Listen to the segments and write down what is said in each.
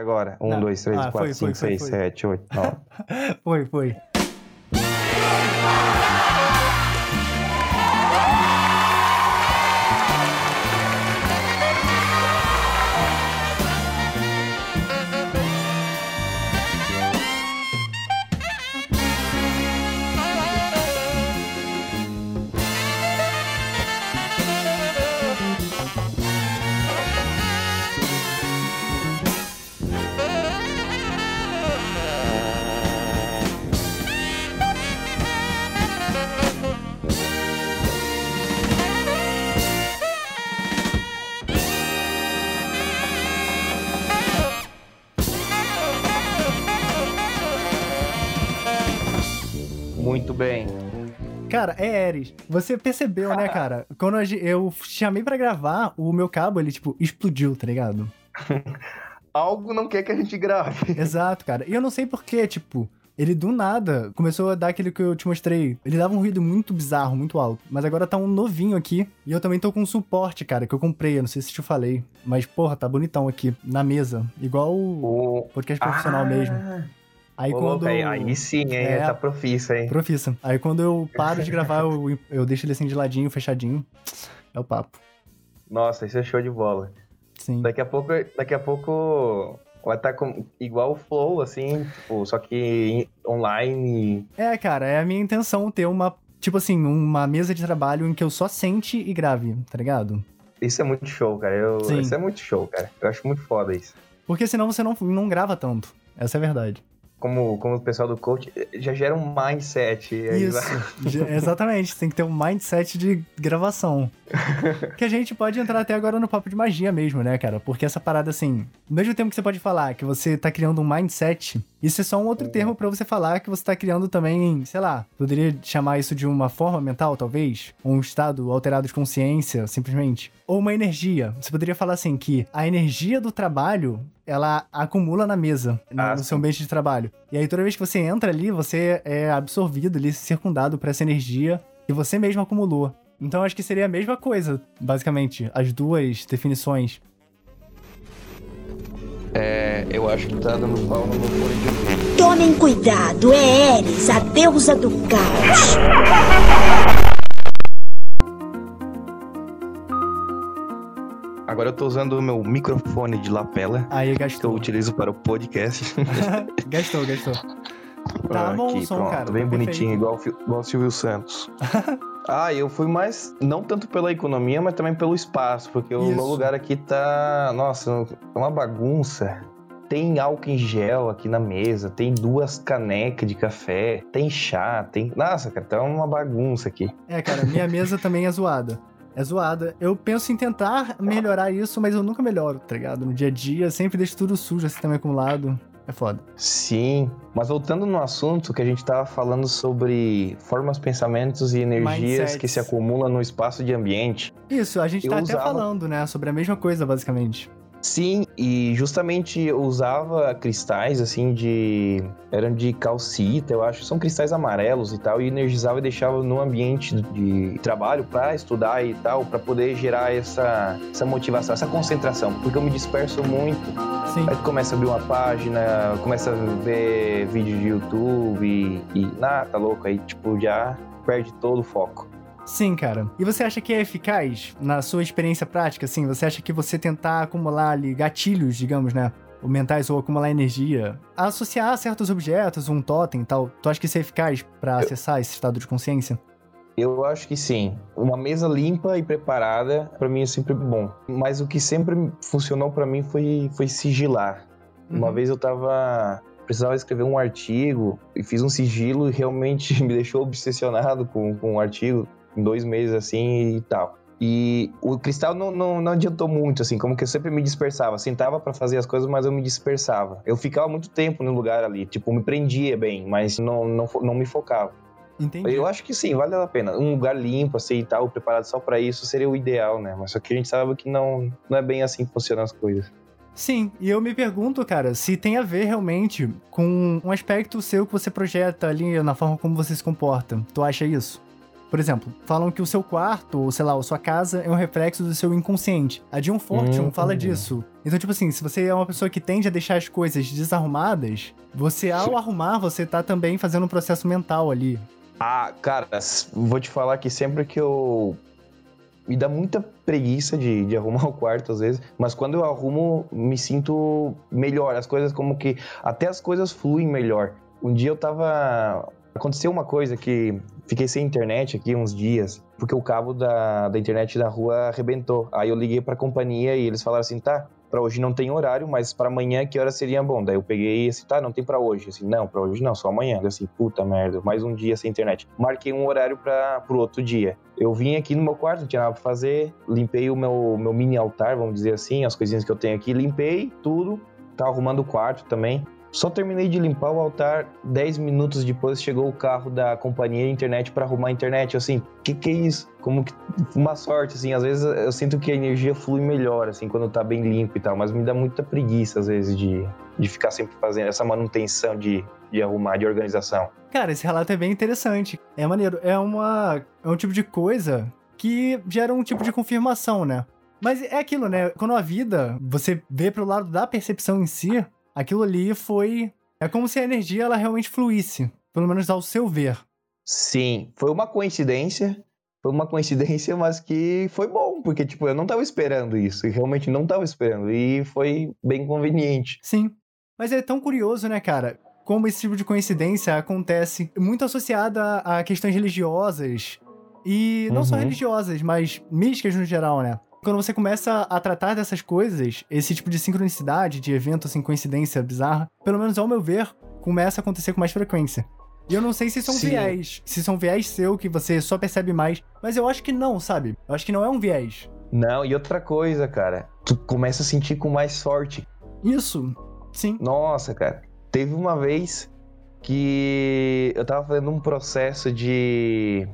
agora. Um, Não. dois, três, Ah, quatro, foi, cinco, foi, foi, seis, foi. Você percebeu, né, cara? Quando eu chamei pra gravar, o meu cabo, ele, tipo, explodiu, tá ligado? Algo não quer que a gente grave. Exato, cara. E eu não sei porquê, tipo, ele do nada começou a dar aquele que eu te mostrei. Ele dava um ruído muito bizarro, muito alto. Mas agora tá um novinho aqui. E eu também tô com um suporte, cara, que eu comprei. Eu não sei se te falei. Mas, porra, tá bonitão aqui, na mesa. Igual o O... podcast profissional Ah, mesmo. Aí ô, quando. aí, aí sim, hein? É. Tá profissa, hein? Profissa. Aí quando eu paro de gravar, eu, eu deixo ele assim de ladinho, fechadinho. É o papo. Nossa, isso é show de bola. Sim. Daqui a pouco, daqui a pouco vai estar com, igual o Flow, assim, tipo, só que online. É, cara, é a minha intenção ter uma. Tipo assim, uma mesa de trabalho em que eu só sente e grave, tá ligado? Isso é muito show, cara. Eu, Sim. isso é muito show, cara. Eu acho muito foda isso. Porque senão você não, não grava tanto. Essa é a verdade. Como, como o pessoal do coach já gera um mindset. Isso. vai- Exatamente. Tem que ter um mindset de gravação. que a gente pode entrar até agora no papo de magia mesmo, né, cara? Porque essa parada, assim, ao mesmo tempo que você pode falar que você tá criando um mindset, isso é só um outro termo pra você falar que você tá criando também, sei lá, poderia chamar isso de uma forma mental, talvez? Ou um estado alterado de consciência, simplesmente. Ou uma energia. Você poderia falar assim que a energia do trabalho ela acumula na mesa, no, Ah, no seu ambiente de trabalho. E aí toda vez que você entra ali, você é absorvido ali, circundado por essa energia que você mesmo acumulou. Então acho que seria a mesma coisa, basicamente, as duas definições. É, eu acho que tá dando pau no meu fone de. Tomem cuidado, é Eris, a deusa do caos. Agora eu tô usando o meu microfone de lapela, Aí que eu gastou. utilizo para o podcast. gastou, gastou. Tá bom o Aqui, som, pronto, cara, Bem tá bonitinho, igual, o igual o Silvio Santos. ah, eu fui mais, não tanto pela economia, mas também pelo espaço, porque o Isso. meu lugar aqui tá, nossa, é uma bagunça. Tem álcool em gel aqui na mesa, tem duas canecas de café, tem chá, tem. Nossa, cara, tá uma bagunça aqui. É, cara, minha mesa também é zoada. É zoada. Eu penso em tentar melhorar isso, mas eu nunca melhoro, tá ligado? No dia a dia, sempre deixo tudo sujo assim também acumulado. É foda. Sim, mas voltando no assunto que a gente tava falando sobre formas, pensamentos e energias Mindsets. que se acumulam no espaço de ambiente. Isso, a gente Eu tá até usava- falando, né, sobre a mesma coisa, basicamente. Sim, e justamente eu usava cristais assim de. eram de calcita, eu acho. São cristais amarelos e tal, e energizava e deixava no ambiente de trabalho pra estudar e tal, pra poder gerar essa, essa motivação, essa concentração, porque eu me disperso muito. Sim. Aí tu começa a abrir uma página, começa a ver vídeo de YouTube e. e ah, tá louco, aí tipo já perde todo o foco. Sim, cara. E você acha que é eficaz na sua experiência prática, assim? Você acha que você tentar acumular ali gatilhos, digamos, né? Ou mentais ou acumular energia, associar certos objetos, um totem e tal, tu acha que isso é eficaz pra acessar esse estado de consciência? Eu acho que sim. Uma mesa limpa e preparada, pra mim é sempre bom. Mas o que sempre funcionou pra mim foi, foi sigilar. Uma Uhum. vez eu tava. Precisava escrever um artigo e fiz um sigilo e realmente me deixou obsessionado com, com o artigo em dois meses assim e tal. E o cristal não, não, não adiantou muito, assim, como que eu sempre me dispersava. Sentava pra fazer as coisas, mas eu me dispersava. Eu ficava muito tempo no lugar ali, tipo, me prendia bem, mas não, não, não me focava. Entendi. Eu acho que sim, vale a pena. Um lugar limpo, assim e tal, preparado só pra isso, seria o ideal, né? Mas só que a gente sabe que não, não é bem assim que funcionam as coisas. Sim, e eu me pergunto, cara, se tem a ver realmente com um aspecto seu que você projeta ali na forma como você se comporta. Tu acha isso? Por exemplo, falam que o seu quarto, ou sei lá, a sua casa é um reflexo do seu inconsciente. A Dion Fortune Hum. fala disso. Então, tipo assim, se você é uma pessoa que tende a deixar as coisas desarrumadas, você, ao arrumar, você tá também fazendo um processo mental ali. Ah, cara, vou te falar que sempre que eu. Me dá muita preguiça de, de arrumar o quarto às vezes, mas quando eu arrumo, me sinto melhor. As coisas como que. Até as coisas fluem melhor. Um dia eu tava. Aconteceu uma coisa que fiquei sem internet aqui uns dias, porque o cabo da, da internet da rua arrebentou. Aí eu liguei pra companhia e eles falaram assim: tá, para hoje não tem horário, mas para amanhã que hora seria bom? Daí eu peguei assim, tá, não tem para hoje. Assim, não, para hoje não, só amanhã. Eu assim, puta merda, mais um dia sem internet. Marquei um horário para pro outro dia. Eu vim aqui no meu quarto, não tinha nada pra fazer, limpei o meu, meu mini altar, vamos dizer assim, as coisinhas que eu tenho aqui, limpei tudo, tava arrumando o quarto também. Só terminei de limpar o altar, 10 minutos depois chegou o carro da companhia de internet para arrumar a internet. Assim, que que é isso? Como que uma sorte assim, às vezes eu sinto que a energia flui melhor assim quando tá bem limpo e tal, mas me dá muita preguiça às vezes de, de ficar sempre fazendo essa manutenção de, de arrumar, de organização. Cara, esse relato é bem interessante. É maneiro, é uma é um tipo de coisa que gera um tipo de confirmação, né? Mas é aquilo, né? Quando a vida, você vê pro lado da percepção em si, aquilo ali foi. É como se a energia ela realmente fluísse, pelo menos ao seu ver. Sim, foi uma coincidência. Foi uma coincidência, mas que foi bom, porque, tipo, eu não tava esperando isso, e realmente não tava esperando, e foi bem conveniente. Sim. Mas é tão curioso, né, cara? Como esse tipo de coincidência acontece muito associada a questões religiosas, e não uhum. só religiosas, mas místicas no geral, né? Quando você começa a tratar dessas coisas, esse tipo de sincronicidade, de evento, assim, coincidência bizarra, pelo menos ao meu ver, começa a acontecer com mais frequência. E eu não sei se são Sim. viés, se são viés seu que você só percebe mais, mas eu acho que não, sabe? Eu acho que não é um viés. Não, e outra coisa, cara, tu começa a sentir com mais sorte. Isso, sim. Nossa, cara. Teve uma vez que eu tava fazendo um processo de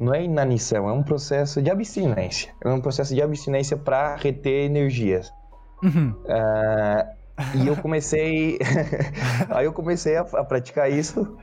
não é inanição, é um processo de abstinência. É um processo de abstinência para reter energias. Uhum. Uh, e eu comecei. aí eu comecei a, a, praticar isso,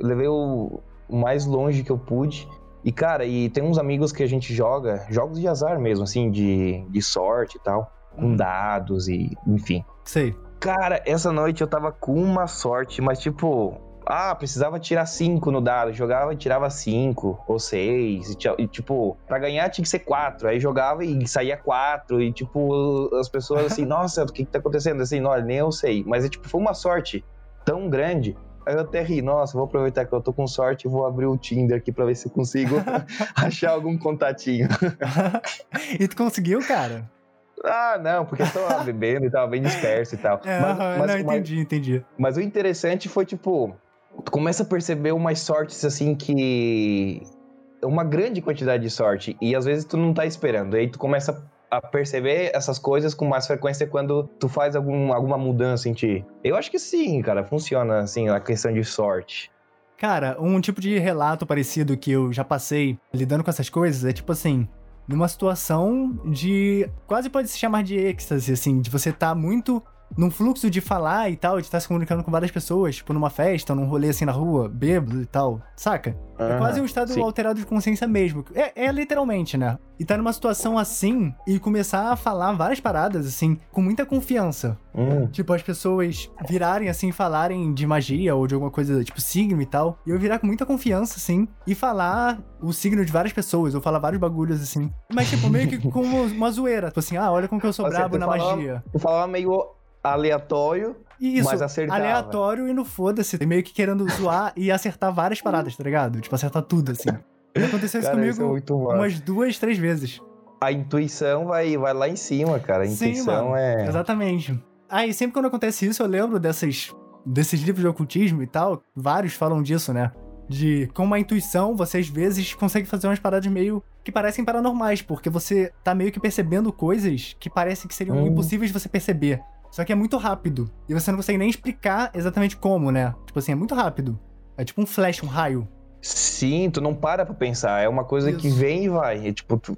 levei o, o mais longe que eu pude. E, cara, e tem uns amigos que a gente joga, jogos de azar mesmo, assim, de, de sorte e tal, com uhum. dados e, enfim. Sei. Cara, essa noite eu tava com uma sorte, mas tipo, ah, precisava tirar 5 no dado. Jogava e tirava 5 ou 6. E, tipo, pra ganhar tinha que ser 4. Aí jogava e saía 4. E, tipo, as pessoas assim, nossa, o que, que tá acontecendo? Assim, não, nem eu sei. Mas, é, tipo, foi uma sorte tão grande. Aí eu até ri, nossa, vou aproveitar que eu tô com sorte e vou abrir o Tinder aqui pra ver se eu consigo achar algum contatinho. e tu conseguiu, cara? Ah, não, porque eu tava bebendo e tava bem disperso e tal. É, mas, mas, não, entendi, mas, entendi. Mas o interessante foi, tipo, tu começa a perceber umas sortes assim que. Uma grande quantidade de sorte. E às vezes tu não tá esperando. Aí tu começa a perceber essas coisas com mais frequência quando tu faz algum, alguma mudança em ti. Eu acho que sim, cara, funciona assim a questão de sorte. Cara, um tipo de relato parecido que eu já passei lidando com essas coisas é tipo assim, numa situação de quase pode se chamar de êxtase, assim, de você tá muito num fluxo de falar e tal, de estar se comunicando com várias pessoas, tipo numa festa, num rolê assim na rua, bêbado e tal, saca? Uhum, é quase um estado sim. alterado de consciência mesmo. É, é, literalmente, né? E tá numa situação assim e começar a falar várias paradas, assim, com muita confiança. Uhum. Tipo, as pessoas virarem assim, falarem de magia ou de alguma coisa, tipo signo e tal. E eu virar com muita confiança, assim, e falar o signo de várias pessoas, ou falar vários bagulhos, assim. Mas, tipo, meio que com uma zoeira. Tipo assim, ah, olha como que eu sou Você, brabo na falava, magia. Tu falava meio aleatório, Isso, mas acertava. aleatório e no foda-se. Meio que querendo zoar e acertar várias paradas, tá ligado? Tipo, acertar tudo, assim. E aconteceu isso cara, comigo isso é umas duas, três vezes. A intuição vai, vai lá em cima, cara. A intuição Sim, é. Exatamente. Aí, sempre quando acontece isso, eu lembro dessas, desses livros de ocultismo e tal. Vários falam disso, né? De como a intuição, você às vezes consegue fazer umas paradas meio que parecem paranormais, porque você tá meio que percebendo coisas que parecem que seriam hum. impossíveis de você perceber. Só que é muito rápido. E você não consegue nem explicar exatamente como, né? Tipo assim, é muito rápido. É tipo um flash, um raio. Sim, tu não para pra pensar. É uma coisa isso. que vem e vai. É tipo. Tu...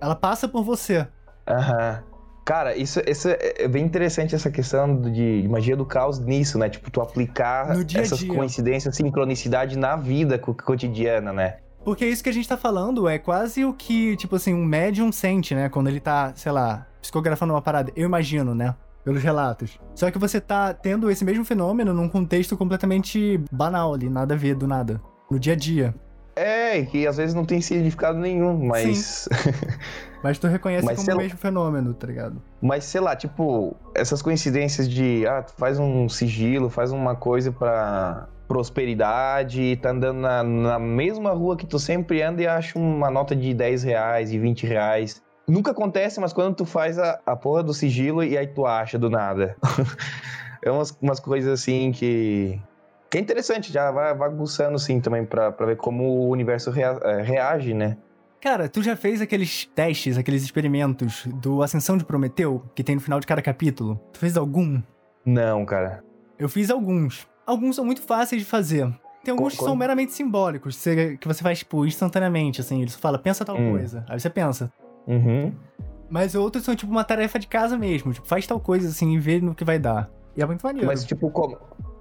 Ela passa por você. Aham. Cara, isso, isso é bem interessante essa questão de magia do caos nisso, né? Tipo, tu aplicar essas dia. coincidências, sincronicidade na vida cotidiana, né? Porque isso que a gente tá falando é quase o que, tipo assim, um médium sente, né? Quando ele tá, sei lá, psicografando uma parada. Eu imagino, né? Pelos relatos. Só que você tá tendo esse mesmo fenômeno num contexto completamente banal ali, nada a ver do nada. No dia a dia. É, que às vezes não tem significado nenhum, mas. mas tu reconhece mas como o mesmo fenômeno, tá ligado? Mas sei lá, tipo, essas coincidências de, ah, tu faz um sigilo, faz uma coisa pra prosperidade, tá andando na, na mesma rua que tu sempre anda e acha uma nota de 10 reais e 20 reais. Nunca acontece, mas quando tu faz a, a porra do sigilo e aí tu acha do nada. é umas, umas coisas assim que. Que é interessante, já vai, vai aguçando sim também pra, pra ver como o universo rea, é, reage, né? Cara, tu já fez aqueles testes, aqueles experimentos do Ascensão de Prometeu, que tem no final de cada capítulo? Tu fez algum? Não, cara. Eu fiz alguns. Alguns são muito fáceis de fazer. Tem alguns que são meramente simbólicos, que você faz, tipo, instantaneamente, assim. Ele fala, pensa tal hum. coisa. Aí você pensa. Uhum. Mas outros são, tipo, uma tarefa de casa mesmo. Tipo, faz tal coisa, assim, e vê no que vai dar. E é muito maneiro. Mas, tipo, como...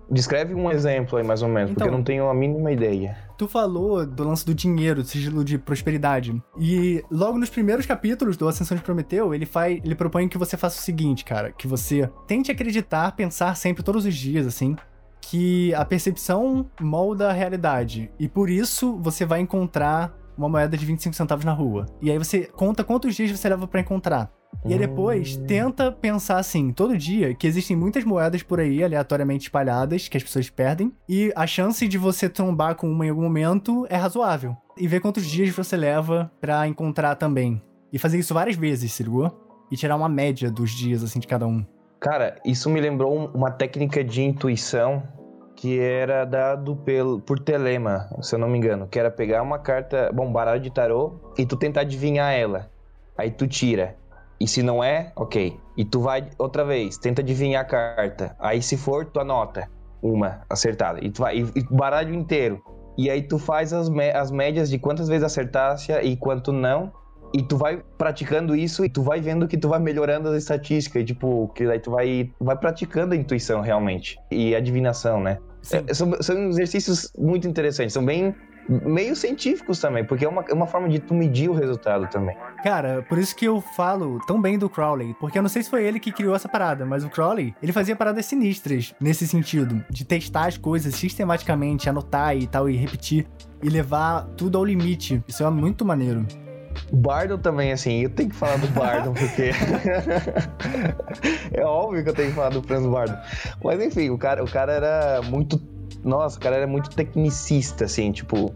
Descreve um exemplo aí, mais ou menos, então, porque eu não tenho a mínima ideia. Tu falou do lance do dinheiro, do sigilo de prosperidade. E logo nos primeiros capítulos do Ascensão de Prometeu, ele faz, ele propõe que você faça o seguinte, cara, que você tente acreditar, pensar sempre todos os dias assim, que a percepção molda a realidade. E por isso você vai encontrar uma moeda de 25 centavos na rua. E aí você conta quantos dias você leva para encontrar. E aí depois tenta pensar assim, todo dia, que existem muitas moedas por aí aleatoriamente espalhadas que as pessoas perdem, e a chance de você trombar com uma em algum momento é razoável. E ver quantos dias você leva para encontrar também. E fazer isso várias vezes, se ligou? E tirar uma média dos dias assim de cada um. Cara, isso me lembrou uma técnica de intuição que era dado pelo, por Telema, se eu não me engano, que era pegar uma carta, bom, baralho de tarô, e tu tentar adivinhar ela. Aí tu tira. E se não é, ok. E tu vai outra vez, tenta adivinhar a carta. Aí se for, tu anota uma acertada. E tu vai, e, e baralho inteiro. E aí tu faz as, as médias de quantas vezes acertasse e quanto não. E tu vai praticando isso e tu vai vendo que tu vai melhorando as estatísticas. E, tipo, que aí tu vai, vai praticando a intuição realmente. E a adivinação, né? É, são, são exercícios muito interessantes. São bem meio científicos também, porque é uma, é uma forma de tu medir o resultado também. Cara, por isso que eu falo tão bem do Crowley, porque eu não sei se foi ele que criou essa parada, mas o Crowley, ele fazia paradas sinistras nesse sentido, de testar as coisas sistematicamente, anotar e tal, e repetir, e levar tudo ao limite. Isso é muito maneiro. Bardon também, assim, eu tenho que falar do Bardon, porque. é óbvio que eu tenho que falar do Franz Bardon. Mas enfim, o cara, o cara era muito. Nossa, o cara era muito tecnicista, assim, tipo,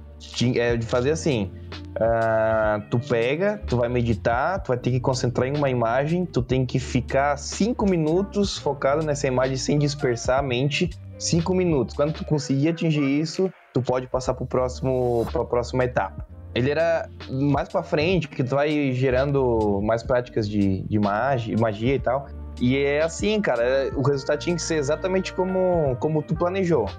é, de fazer assim. Uh, tu pega, tu vai meditar, tu vai ter que concentrar em uma imagem, tu tem que ficar cinco minutos focado nessa imagem sem dispersar a mente. Cinco minutos. Quando tu conseguir atingir isso, tu pode passar pro próximo, pra próxima etapa. Ele era mais pra frente, porque tu vai gerando mais práticas de, de magia, magia e tal. E é assim, cara, o resultado tinha que ser exatamente como, como tu planejou.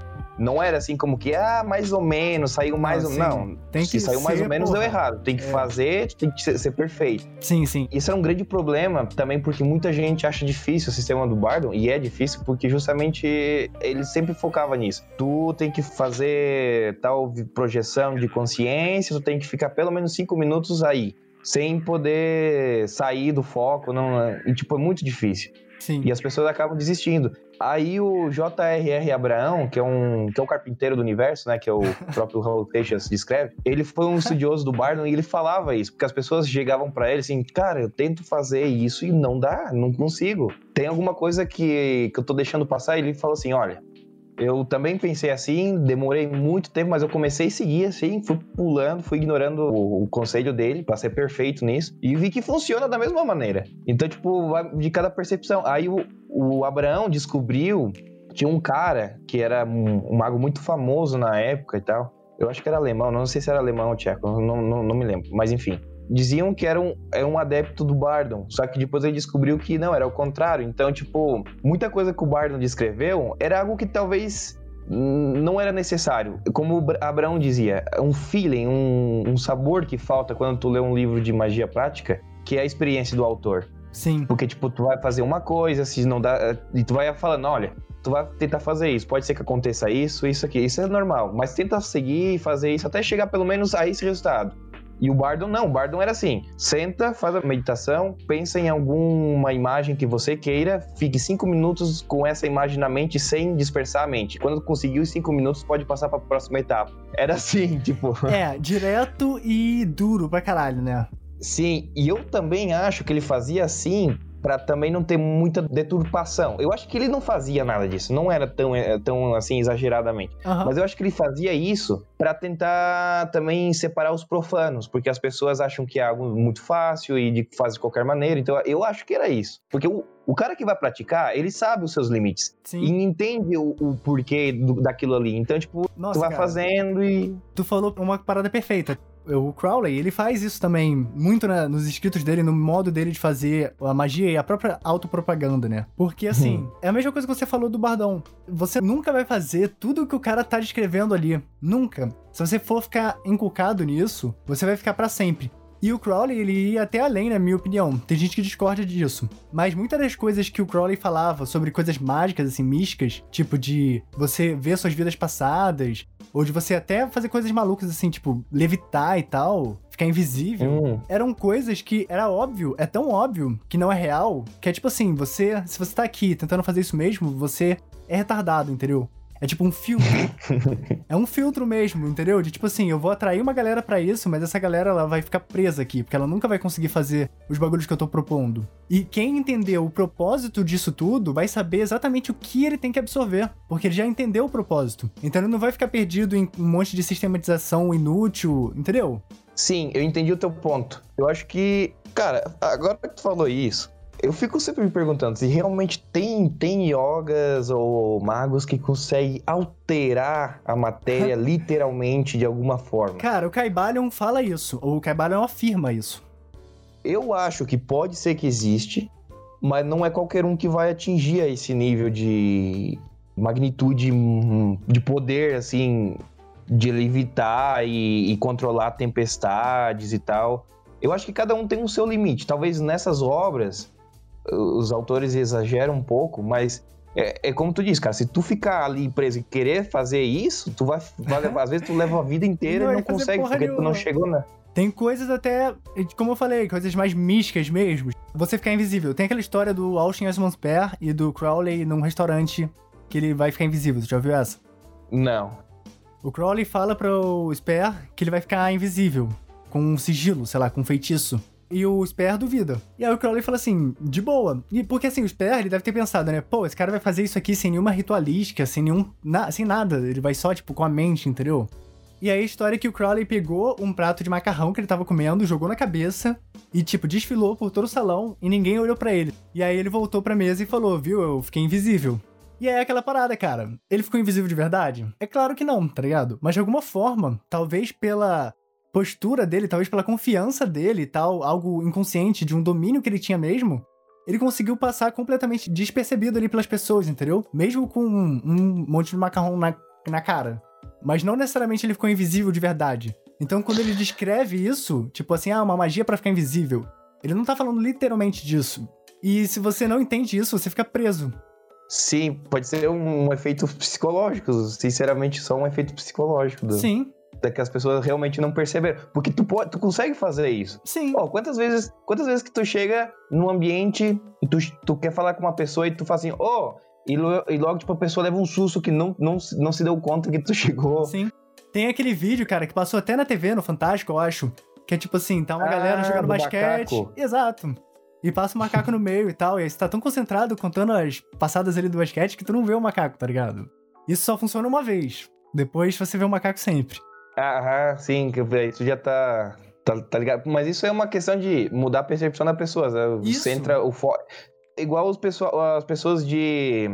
Não era assim como que, ah, mais ou menos, saiu mais ou menos. Não, tem que se saiu mais ou menos, porra. deu errado. Tem que é. fazer, tem que ser, ser, perfeito. Sim, sim. Isso é um grande problema também, porque muita gente acha difícil o sistema do Bardon, e é difícil porque justamente ele sempre focava nisso. Tu tem que fazer tal projeção de consciência, tu tem que ficar pelo menos cinco minutos aí sem poder sair do foco, não, e tipo, é muito difícil. Sim. E as pessoas acabam desistindo. Aí o J.R.R. Abraão, que é um que é o carpinteiro do universo, né, que é o próprio Raul Teixas descreve, ele foi um estudioso do Bardon e ele falava isso, porque as pessoas chegavam para ele assim, cara, eu tento fazer isso e não dá, não consigo. Tem alguma coisa que, que eu tô deixando passar? E ele falou assim, olha, eu também pensei assim, demorei muito tempo, mas eu comecei a seguir assim, fui pulando, fui ignorando o, o conselho dele para ser perfeito nisso e vi que funciona da mesma maneira. Então, tipo, de cada percepção. Aí o, o Abraão descobriu, tinha um cara que era um, um, mago muito famoso na época e tal. Eu acho que era alemão, não sei se era alemão ou tcheco, não, não, não me lembro, mas enfim diziam que era um, era um adepto do Bardon, só que depois ele descobriu que não, era o contrário. Então, tipo, muita coisa que o Bardon descreveu era algo que talvez não era necessário. Como o Abraão dizia, um feeling, um, um sabor que falta quando tu lê um livro de magia prática, que é a experiência do autor. Sim. Porque, tipo, tu vai fazer uma coisa, se não dá. E tu vai falando, olha, tu vai tentar fazer isso. Pode ser que aconteça isso, isso aqui. Isso é normal. Mas tenta seguir e fazer isso até chegar pelo menos a esse resultado. E o Bardon não, o Bardon era assim: senta, faz a meditação, pensa em alguma imagem que você queira, fique cinco minutos com essa imagem na mente sem dispersar a mente. Quando conseguir os cinco minutos, pode passar para a próxima etapa. Era assim, tipo. É, direto e duro pra caralho, né? Sim, e eu também acho que ele fazia assim para também não ter muita deturpação. Eu acho que ele não fazia nada disso, não era tão, eh, tão assim exageradamente. Aham. Mas eu acho que ele fazia isso para tentar também separar os profanos, porque as pessoas acham que é algo muito fácil e de faz de qualquer maneira. Então eu acho que era isso. Porque o, o cara que vai praticar, ele sabe os seus limites Sim. e entende o, o porquê do- daquilo ali. Então, tipo, Nossa, tu vai cara. fazendo e Tu falou uma parada perfeita. O Crowley, ele faz isso também muito na- nos escritos dele, no modo dele de fazer a magia e a própria autopropaganda, né? Porque, assim, é a mesma coisa que você falou do Bardão. Você nunca vai fazer tudo o que o cara tá descrevendo ali. Nunca. Se você for ficar inculcado nisso, você vai ficar pra sempre. E o Crowley, ele ia até além, na minha opinião. Tem gente que discorda disso. Mas muitas das coisas que o Crowley falava sobre coisas mágicas, assim, místicas, tipo de você ver suas vidas passadas, ou de você até fazer coisas malucas, assim, tipo levitar e tal, ficar invisível. hum, Eram coisas que era óbvio, é tão óbvio que não é real, que é tipo assim, você, se você tá aqui tentando fazer isso mesmo, você é retardado, entendeu? É tipo um filtro. é um filtro mesmo, entendeu? De tipo assim, eu vou atrair uma galera pra isso, mas essa galera ela vai ficar presa aqui, porque ela nunca vai conseguir fazer os bagulhos que eu tô propondo. E quem entendeu o propósito disso tudo vai saber exatamente o que ele tem que absorver, porque ele já entendeu o propósito. Então ele não vai ficar perdido em um monte de sistematização inútil, entendeu? Sim, eu entendi o teu ponto. Eu acho que, cara, agora que tu falou isso, eu fico sempre me perguntando se realmente tem, tem yogas ou magos que conseguem alterar a matéria literalmente de alguma forma. Cara, o Kaibalion fala isso, ou o Kaibalion afirma isso. Eu acho que pode ser que existe, mas não é qualquer um que vai atingir esse nível de magnitude hum, de poder, assim, de levitar e, e controlar tempestades e tal. Eu acho que cada um tem o seu limite. Talvez nessas obras os autores exageram um pouco, mas é, é como tu disse, cara, se tu ficar ali preso e querer fazer isso, tu vai, vai levar- às vezes tu leva a vida inteira Não e vai não consegue, porque tu não nenhuma. chegou na. Tem coisas até, como eu falei, coisas mais místicas mesmo. Você ficar invisível. Tem aquela história do Austin Osman Spare e do Crowley num restaurante que ele vai ficar invisível. Você já ouviu essa? Não. O Crowley fala pro Spare que ele vai ficar invisível, com um sigilo, sei lá, com um feitiço. E o Spare duvida. E aí o Crowley fala assim, de boa. E porque assim, o Spare, ele deve ter pensado, né? Pô, esse cara vai fazer isso aqui sem nenhuma ritualística, sem nenhum. Na, sem nada. Ele vai só, tipo, com a mente, entendeu? E aí a história é que o Crowley pegou um prato de macarrão que ele tava comendo, jogou na cabeça e, tipo, desfilou por todo o salão e ninguém olhou pra ele. E aí ele voltou pra mesa e falou, viu, eu fiquei invisível. E aí é aquela parada, cara. Ele ficou invisível de verdade? É claro que não, tá ligado? Mas de alguma forma, talvez pela postura dele, talvez pela confiança dele e tal, algo inconsciente de um domínio que ele tinha mesmo, ele conseguiu passar completamente despercebido ali pelas pessoas, entendeu? Mesmo com um, um monte de macarrão na, na cara. Mas não necessariamente ele ficou invisível de verdade. Então quando ele descreve isso, tipo assim, ah, uma magia pra ficar invisível, ele não tá falando literalmente disso. E se você não entende isso, você fica preso. Sim, pode ser um, efeito psicológico, sinceramente, só um efeito psicológico. Do, Sim, que as pessoas realmente não perceberam. Porque tu, pode, tu consegue fazer isso. sim. Pô, quantas vezes, quantas vezes que tu chega num ambiente e tu, tu quer falar com uma pessoa e tu fala assim, ô, e, lo- e logo, tipo, a pessoa leva um susto que não, não, se- não se deu conta que tu chegou. Sim. Tem aquele vídeo, cara, que passou até na TV, no Fantástico, eu acho. Que é tipo assim, tá uma Ah, galera jogando do basquete. macaco. Exato. E passa o macaco no meio e tal. E aí você tá tão concentrado contando as passadas ali do basquete que tu não vê o macaco, tá ligado? Isso só funciona uma vez. Depois você vê o macaco sempre. Aham, sim, isso já tá, tá, tá ligado. Mas isso é uma questão de mudar a percepção da pessoa. Isso. Você entra o fo... Igual os pessoa, as pessoas de.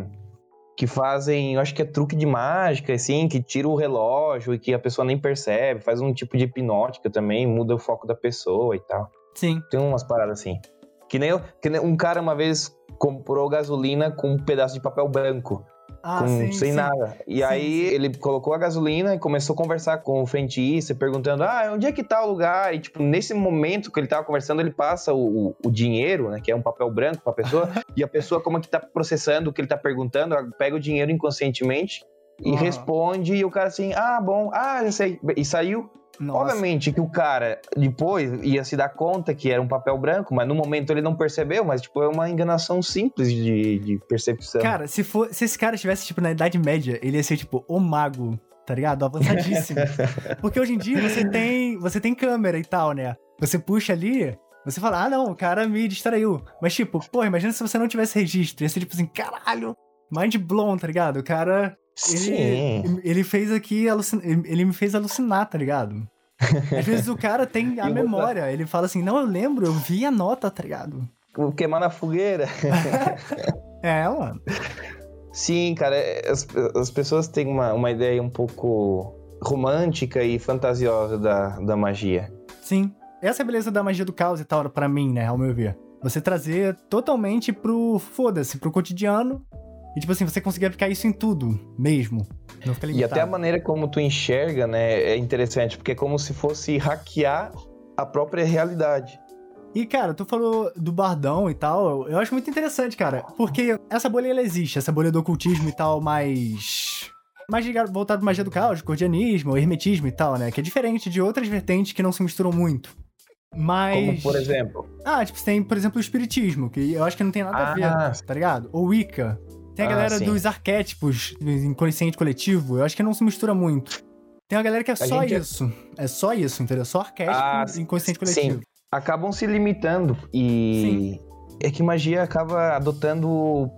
Que fazem, eu acho que é truque de mágica, assim, que tira o relógio e que a pessoa nem percebe, faz um tipo de hipnótica também, muda o foco da pessoa e tal. Sim. Tem umas paradas assim. Que nem, que nem um cara uma vez comprou gasolina com um pedaço de papel branco, Ah, com- sim. sem sim. nada. E Sim, aí ele colocou a gasolina e começou a conversar com o frentista, perguntando: ah, onde é que tá o lugar? E, tipo, nesse momento que ele tava conversando, ele passa o, o- o dinheiro, né? Que é um papel branco pra pessoa, e a pessoa, como é que tá processando o que ele tá perguntando, pega o dinheiro inconscientemente e Aham. responde, e o cara assim, ah, bom, ah, já sei. E saiu. Nossa. Obviamente que o cara depois ia se dar conta que era um papel branco, mas no momento ele não percebeu, mas tipo, é uma enganação simples de, de percepção. Cara, se, for, se esse cara estivesse, tipo, na Idade Média, ele ia ser, tipo, o mago, tá ligado? Avançadíssimo. Porque hoje em dia você tem, você tem câmera e tal, né? Você puxa ali, você fala, ah, não, o cara me distraiu. Mas, tipo, pô, imagina se você não tivesse registro. Ia ser, tipo assim, caralho, mind blown, tá ligado? O cara, Sim. ele, ele fez aqui, alucin... ele me fez alucinar, tá ligado? Às vezes o cara tem a memória, ele fala assim, não, eu lembro, eu vi a nota, tá ligado? Vou queimar na fogueira. É, mano. Sim, cara, é, as, as pessoas têm uma, uma ideia um pouco romântica e fantasiosa da, da magia. Sim. Essa é a beleza da magia do caos e tal, pra mim, né, ao meu ver. Você trazer totalmente pro foda-se, pro cotidiano. E, tipo assim, você conseguir aplicar isso em tudo, mesmo. Não fica E limitado. até a maneira como tu enxerga, né, é interessante, porque é como se fosse hackear a própria realidade. E, cara, tu falou do bardão e tal, eu acho muito interessante, cara. Porque essa bolha, ela existe, essa bolha do ocultismo e tal, mais... Mais ligado, voltado pra magia do caos, cordianismo, hermetismo e tal, né? Que é diferente de outras vertentes que não se misturam muito. Mas... Como, por exemplo, Ah, tipo, você tem, por exemplo, o espiritismo, que eu acho que não tem nada a Ah, ver, tá ligado? Ou Wicca. Tem a Ah, galera sim. dos arquétipos, do inconsciente coletivo, eu acho que não se mistura muito. Tem uma galera que é só gente é- isso. É só isso, entendeu? Só arquétipo Ah, e inconsciente sim. coletivo. acabam se limitando e é que magia acaba adotando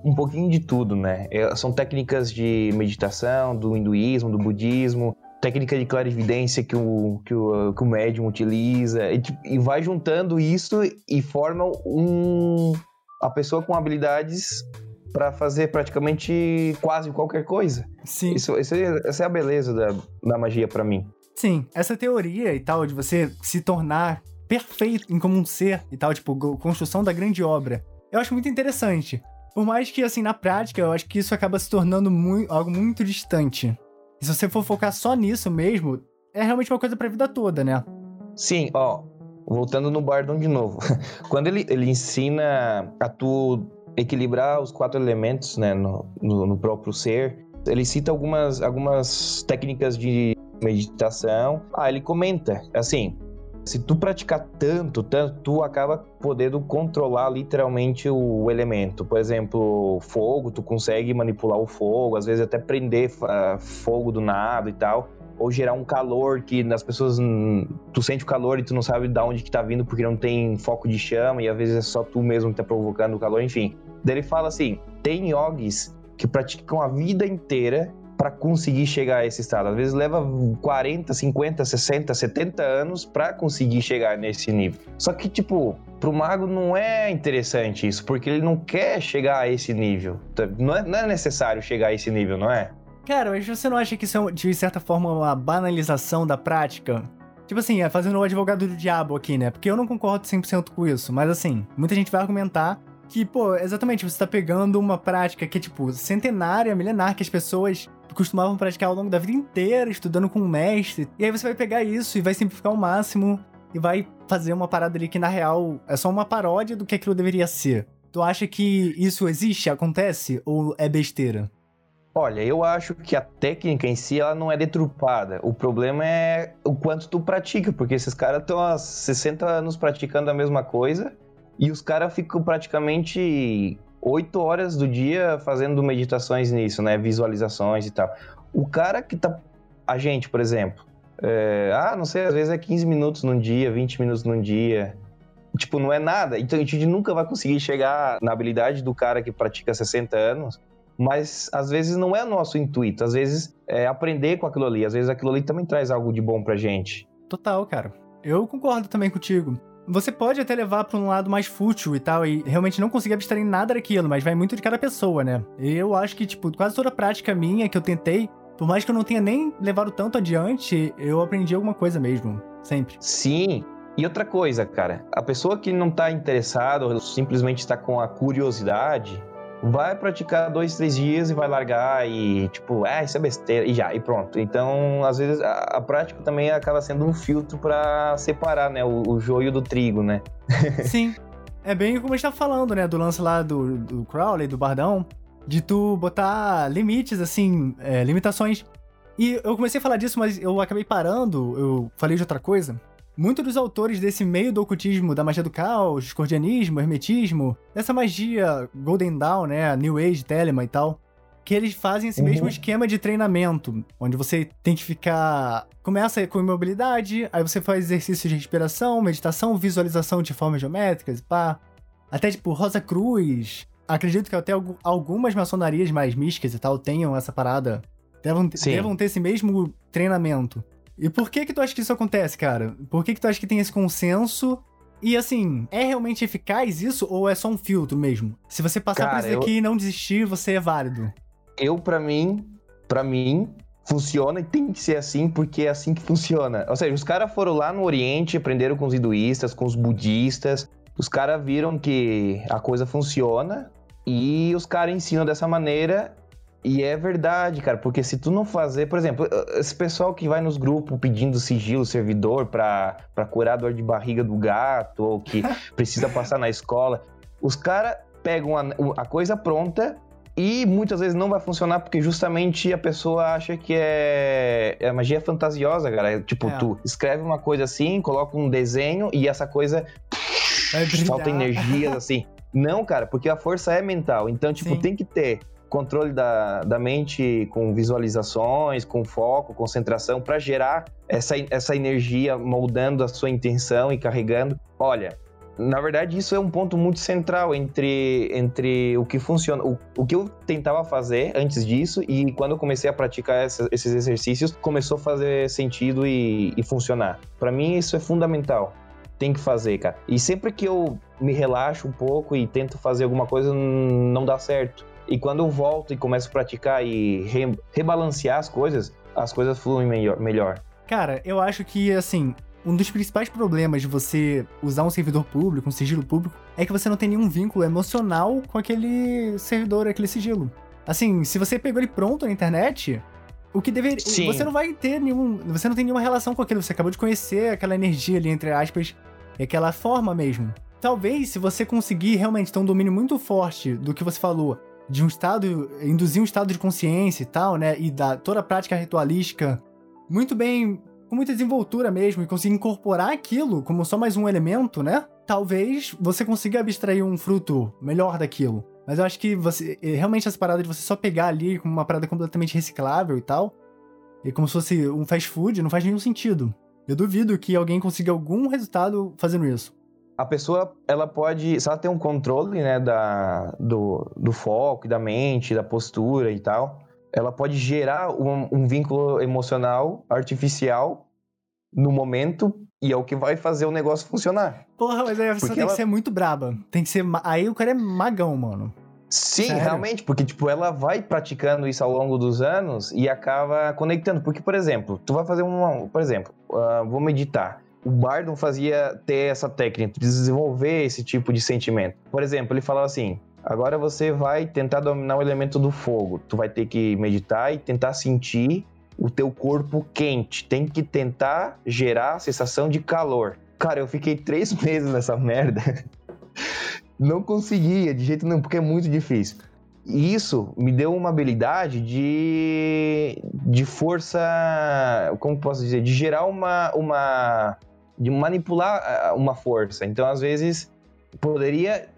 um pouquinho de tudo, né? É, São técnicas de meditação, do hinduísmo, do budismo, técnica de clarividência que o, que o, que o médium utiliza e, tipo, e vai juntando isso e forma um a pessoa com habilidades para fazer praticamente quase qualquer coisa. Sim. Isso, isso é- essa é a beleza da, da magia para mim. Sim, essa teoria e tal, de você se tornar perfeito em como um ser e tal, tipo, construção da grande obra, eu acho muito interessante. Por mais que, assim, na prática, eu acho que isso acaba se tornando mui- algo muito distante. E se você for focar só nisso mesmo, é realmente uma coisa pra vida toda, né? Sim, ó, voltando no Bardon de novo. Quando ele, ele ensina a tu equilibrar os quatro elementos, né, no, no, no próprio ser, ele cita algumas, algumas técnicas de meditação. Ah, ele comenta, assim, se tu praticar tanto, tanto, tu acaba podendo controlar literalmente o elemento. Por exemplo, fogo, tu consegue manipular o fogo, às vezes até prender ah, fogo do nada e tal ou gerar um calor que nas pessoas hum, tu sente o calor e tu não sabe de onde que tá vindo porque não tem foco de chama e às vezes é só tu mesmo que tá provocando o calor, enfim. Ele fala assim: tem yogis que praticam a vida inteira para conseguir chegar a esse estado. Às vezes leva 40, 50, 60, 70 anos para conseguir chegar nesse nível. Só que tipo, pro mago não é interessante isso, porque ele não quer chegar a esse nível. Não é, não é necessário chegar a esse nível, não é? Cara, mas você não acha que isso é, de certa forma, uma banalização da prática? Tipo assim, é fazendo o advogado do diabo aqui, né? Porque eu não concordo 100% com isso, mas assim, muita gente vai argumentar que, pô, exatamente, você tá pegando uma prática que é, tipo, centenária, milenar, que as pessoas costumavam praticar ao longo da vida inteira, estudando com um mestre, e aí você vai pegar isso e vai simplificar ao máximo e vai fazer uma parada ali que, na real, é só uma paródia do que aquilo deveria ser. Tu acha que isso existe, acontece, ou é besteira? Olha, eu acho que a técnica em si ela não é detrupada. O problema é o quanto tu pratica, porque esses caras estão há 60 anos praticando a mesma coisa e os caras ficam praticamente 8 horas do dia fazendo meditações nisso, né? Visualizações e tal. O cara que tá. A gente, por exemplo. é, Ah, não sei, às vezes é 15 minutos num dia, 20 minutos num dia. Tipo, não é nada. Então a gente nunca vai conseguir chegar na habilidade do cara que pratica há 60 anos mas às vezes não é nosso intuito, às vezes é aprender com aquilo ali, às vezes aquilo ali também traz algo de bom pra gente. Total, cara. Eu concordo também contigo. Você pode até levar pra um lado mais fútil e tal, e realmente não conseguir abstrair nada daquilo, mas vai muito de cada pessoa, né? Eu acho que, tipo, quase toda prática minha que eu tentei, por mais que eu não tenha nem levado tanto adiante, eu aprendi alguma coisa mesmo. Sempre. Sim. E outra coisa, cara, a pessoa que não tá interessada ou simplesmente está com a curiosidade, vai praticar dois, três dias e vai largar e tipo, ah, isso é besteira e já, e pronto. Então, às vezes a, a prática também acaba sendo um filtro pra separar, né, o, o joio do trigo, né? Sim. É bem como a gente tava falando, né? Do lance lá do, do Crowley, do Bardão. de tu botar limites, assim, é, limitações. E eu comecei a falar disso, mas eu acabei parando, eu falei de outra coisa. Muitos dos autores desse meio do ocultismo, da magia do caos, discordianismo, hermetismo, dessa magia Golden Dawn, né, New Age, Telemann e tal, que eles fazem esse uhum. mesmo esquema de treinamento, onde você tem que ficar. Começa com imobilidade, aí você faz exercícios de respiração, meditação, visualização de formas geométricas e pá. Até tipo Rosa Cruz. Acredito que até algumas maçonarias mais místicas e tal tenham essa parada. Devam, devam ter esse mesmo treinamento. E por que que tu acha que isso acontece, cara? Por que que tu acha que tem esse consenso? E assim, é realmente eficaz isso ou é só um filtro mesmo? Se você passar cara, por isso aqui eu... e não desistir, você é válido. Eu, para mim, para mim, funciona e tem que ser assim porque é assim que funciona. Ou seja, os caras foram lá no Oriente, aprenderam com os hinduístas, com os budistas. Os caras viram que a coisa funciona e os caras ensinam dessa maneira e é verdade, cara, porque se tu não fazer, por exemplo, esse pessoal que vai nos grupos pedindo sigilo servidor pra, pra curar a dor de barriga do gato, ou que precisa passar na escola, os caras pegam a, a coisa pronta e muitas vezes não vai funcionar porque justamente a pessoa acha que é, é magia fantasiosa, cara. É, tipo, é. tu escreve uma coisa assim, coloca um desenho e essa coisa falta energias assim. Não, cara, porque a força é mental. Então, tipo, Sim. tem que ter controle da, da mente com visualizações, com foco, concentração, para gerar essa, essa energia moldando a sua intenção e carregando. Olha, na verdade, isso é um ponto muito central entre, entre o que funciona, o, o que eu tentava fazer antes disso e quando eu comecei a praticar essa, esses exercícios, começou a fazer sentido e, e funcionar. Para mim, isso é fundamental. Tem que fazer, cara. E sempre que eu me relaxo um pouco e tento fazer alguma coisa, não dá certo. E quando eu volto e começo a praticar e re rebalancear as coisas, as coisas fluem melhor, melhor. Cara, eu acho que, assim, um dos principais problemas de você usar um servidor público, um sigilo público, é que você não tem nenhum vínculo emocional com aquele servidor, aquele sigilo. Assim, se você pegou ele pronto na internet, o que deveria. Sim. Você não vai ter nenhum. Você não tem nenhuma relação com aquilo. Você acabou de conhecer aquela energia ali, entre aspas, e aquela forma mesmo. Talvez, se você conseguir realmente ter um domínio muito forte do que você falou, de um estado, induzir um estado de consciência e tal, né? E da toda a prática ritualística muito bem, com muita desenvoltura mesmo, e conseguir incorporar aquilo como só mais um elemento, né? Talvez você consiga abstrair um fruto melhor daquilo. Mas eu acho que você. Eh, realmente essa parada de você só pegar ali como uma parada completamente reciclável e tal. E como se fosse um fast food, não faz nenhum sentido. Eu duvido que alguém consiga algum resultado fazendo isso a pessoa ela pode, se ela tem um controle né, da, do, do foco, da mente, da postura e tal, ela pode gerar um, um vínculo emocional artificial no momento e é o que vai fazer o negócio funcionar. Porra, mas aí a pessoa tem ela... que ser muito braba. Tem que ser. Aí o cara é magão, mano. Sim, Sério? realmente, porque tipo, ela vai praticando isso ao longo dos anos e acaba conectando. Porque, por exemplo, tu vai fazer um. Por exemplo, uh, vou meditar o Bardon fazia ter essa técnica de desenvolver esse tipo de sentimento. Por exemplo, ele falava assim: agora você vai tentar dominar o elemento do fogo. Tu vai ter que meditar e tentar sentir o teu corpo quente. Tem que tentar gerar a sensação de calor. Cara, eu fiquei três meses nessa merda. Não conseguia de jeito nenhum, porque é muito difícil. E isso me deu uma habilidade de, de força, como posso dizer, de gerar uma, uma de manipular uma força. Então, às vezes, poderia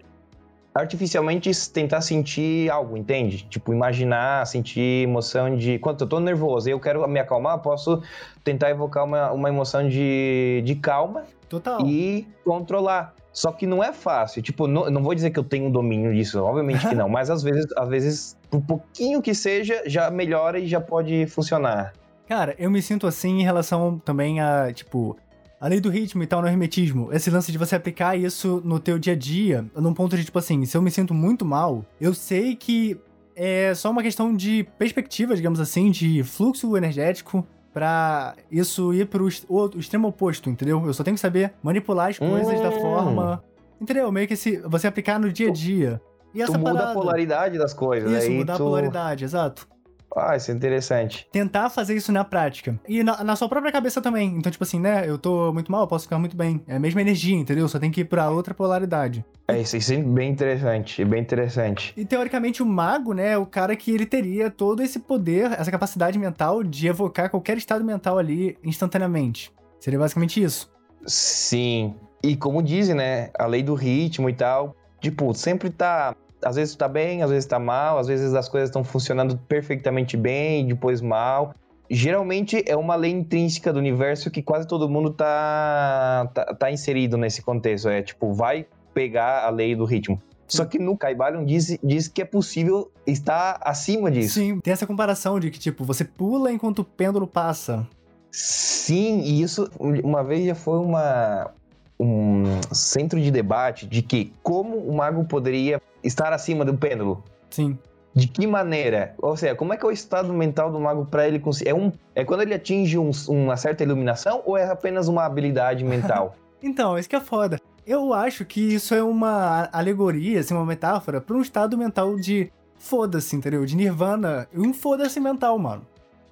artificialmente tentar sentir algo, entende? Tipo, imaginar, sentir emoção de. Quando eu tô nervoso e eu quero me acalmar, posso tentar evocar uma, uma emoção de, de calma Total. e controlar. Só que não é fácil. Tipo, não, não vou dizer que eu tenho um domínio disso, obviamente que não, mas às vezes, às vezes, por pouquinho que seja, já melhora e já pode funcionar. Cara, eu me sinto assim em relação também a, tipo, a lei do ritmo e tal no hermetismo, esse lance de você aplicar isso no teu dia a dia, num ponto de tipo assim, se eu me sinto muito mal, eu sei que é só uma questão de perspectiva, digamos assim, de fluxo energético para isso ir pro o extremo oposto, entendeu? Eu só tenho que saber manipular as coisas hum. da forma, entendeu? Meio que se você aplicar no dia a dia. E essa tu muda parada, a polaridade das coisas. Isso, mudar tu... a polaridade, exato. Ah, isso é interessante. Tentar fazer isso na prática. E na, na sua própria cabeça também. Então, tipo assim, né? Eu tô muito mal, eu posso ficar muito bem. É a mesma energia, entendeu? Só tem que ir pra outra polaridade. É, isso, isso é bem interessante, bem interessante. E teoricamente o mago, né, é o cara que ele teria todo esse poder, essa capacidade mental de evocar qualquer estado mental ali instantaneamente. Seria basicamente isso. Sim. E como dizem, né, a lei do ritmo e tal, tipo, sempre tá às vezes tá bem, às vezes tá mal, às vezes as coisas estão funcionando perfeitamente bem, depois mal. Geralmente é uma lei intrínseca do universo que quase todo mundo tá, tá, tá inserido nesse contexto. É tipo, vai pegar a lei do ritmo. Só que no Caibalion diz, diz que é possível estar acima disso. Sim, tem essa comparação de que, tipo, você pula enquanto o pêndulo passa. Sim, e isso uma vez já foi uma, um centro de debate de que como o mago poderia estar acima do pêndulo. Sim. De que maneira? Ou seja, como é que é o estado mental do mago para ele conseguir? É, um, é quando ele atinge um, uma certa iluminação ou é apenas uma habilidade mental? então, isso que é foda. Eu acho que isso é uma alegoria, assim, uma metáfora para um estado mental de foda-se, entendeu? De nirvana, um foda-se mental, mano.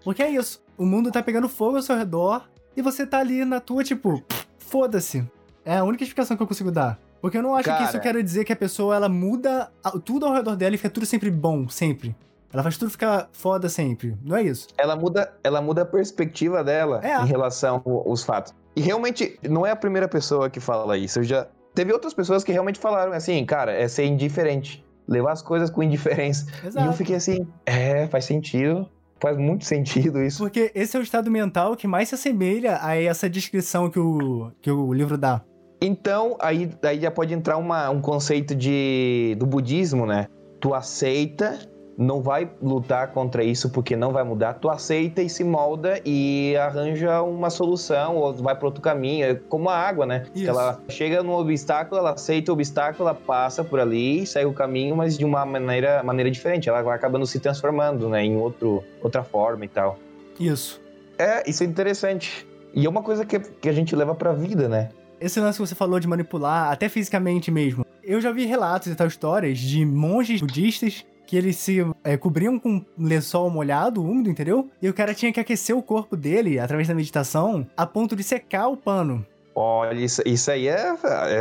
Porque é isso. O mundo tá pegando fogo ao seu redor e você tá ali na tua, tipo, foda-se. É a única explicação que eu consigo dar. Porque eu não acho Cara. que isso quer dizer que a pessoa ela muda tudo ao redor dela e fica tudo sempre bom, sempre. Ela faz tudo ficar foda sempre. Não é isso. ela muda, ela muda a perspectiva dela É. em relação aos fatos. E realmente não é a primeira pessoa que fala isso. Eu já teve outras pessoas que realmente falaram assim, cara, é ser indiferente, levar as coisas com indiferença. E eu Exato. fiquei assim, é, faz sentido, faz muito sentido isso. Porque esse é o estado mental que mais se assemelha a essa descrição que o, que o livro dá. Então, aí, aí já pode entrar uma, um conceito de, do budismo, né? Tu aceita, não vai lutar contra isso porque não vai mudar, tu aceita e se molda e arranja uma solução ou vai para outro caminho. É como a água, né? Isso. ela chega num obstáculo, ela aceita o obstáculo, ela passa por ali, segue o caminho, mas de uma maneira, maneira diferente. Ela vai acabando se transformando, né? Em outro, outra forma e tal. Isso. É, isso é interessante. E é uma coisa que, que a gente leva pra vida, né? Esse lance que você falou de manipular, até fisicamente mesmo. Eu já vi relatos e tal histórias de monges budistas que eles se é, cobriam com um lençol molhado, úmido, entendeu? E o cara tinha que aquecer o corpo dele através da meditação a ponto de secar o pano. Olha, isso, isso aí é,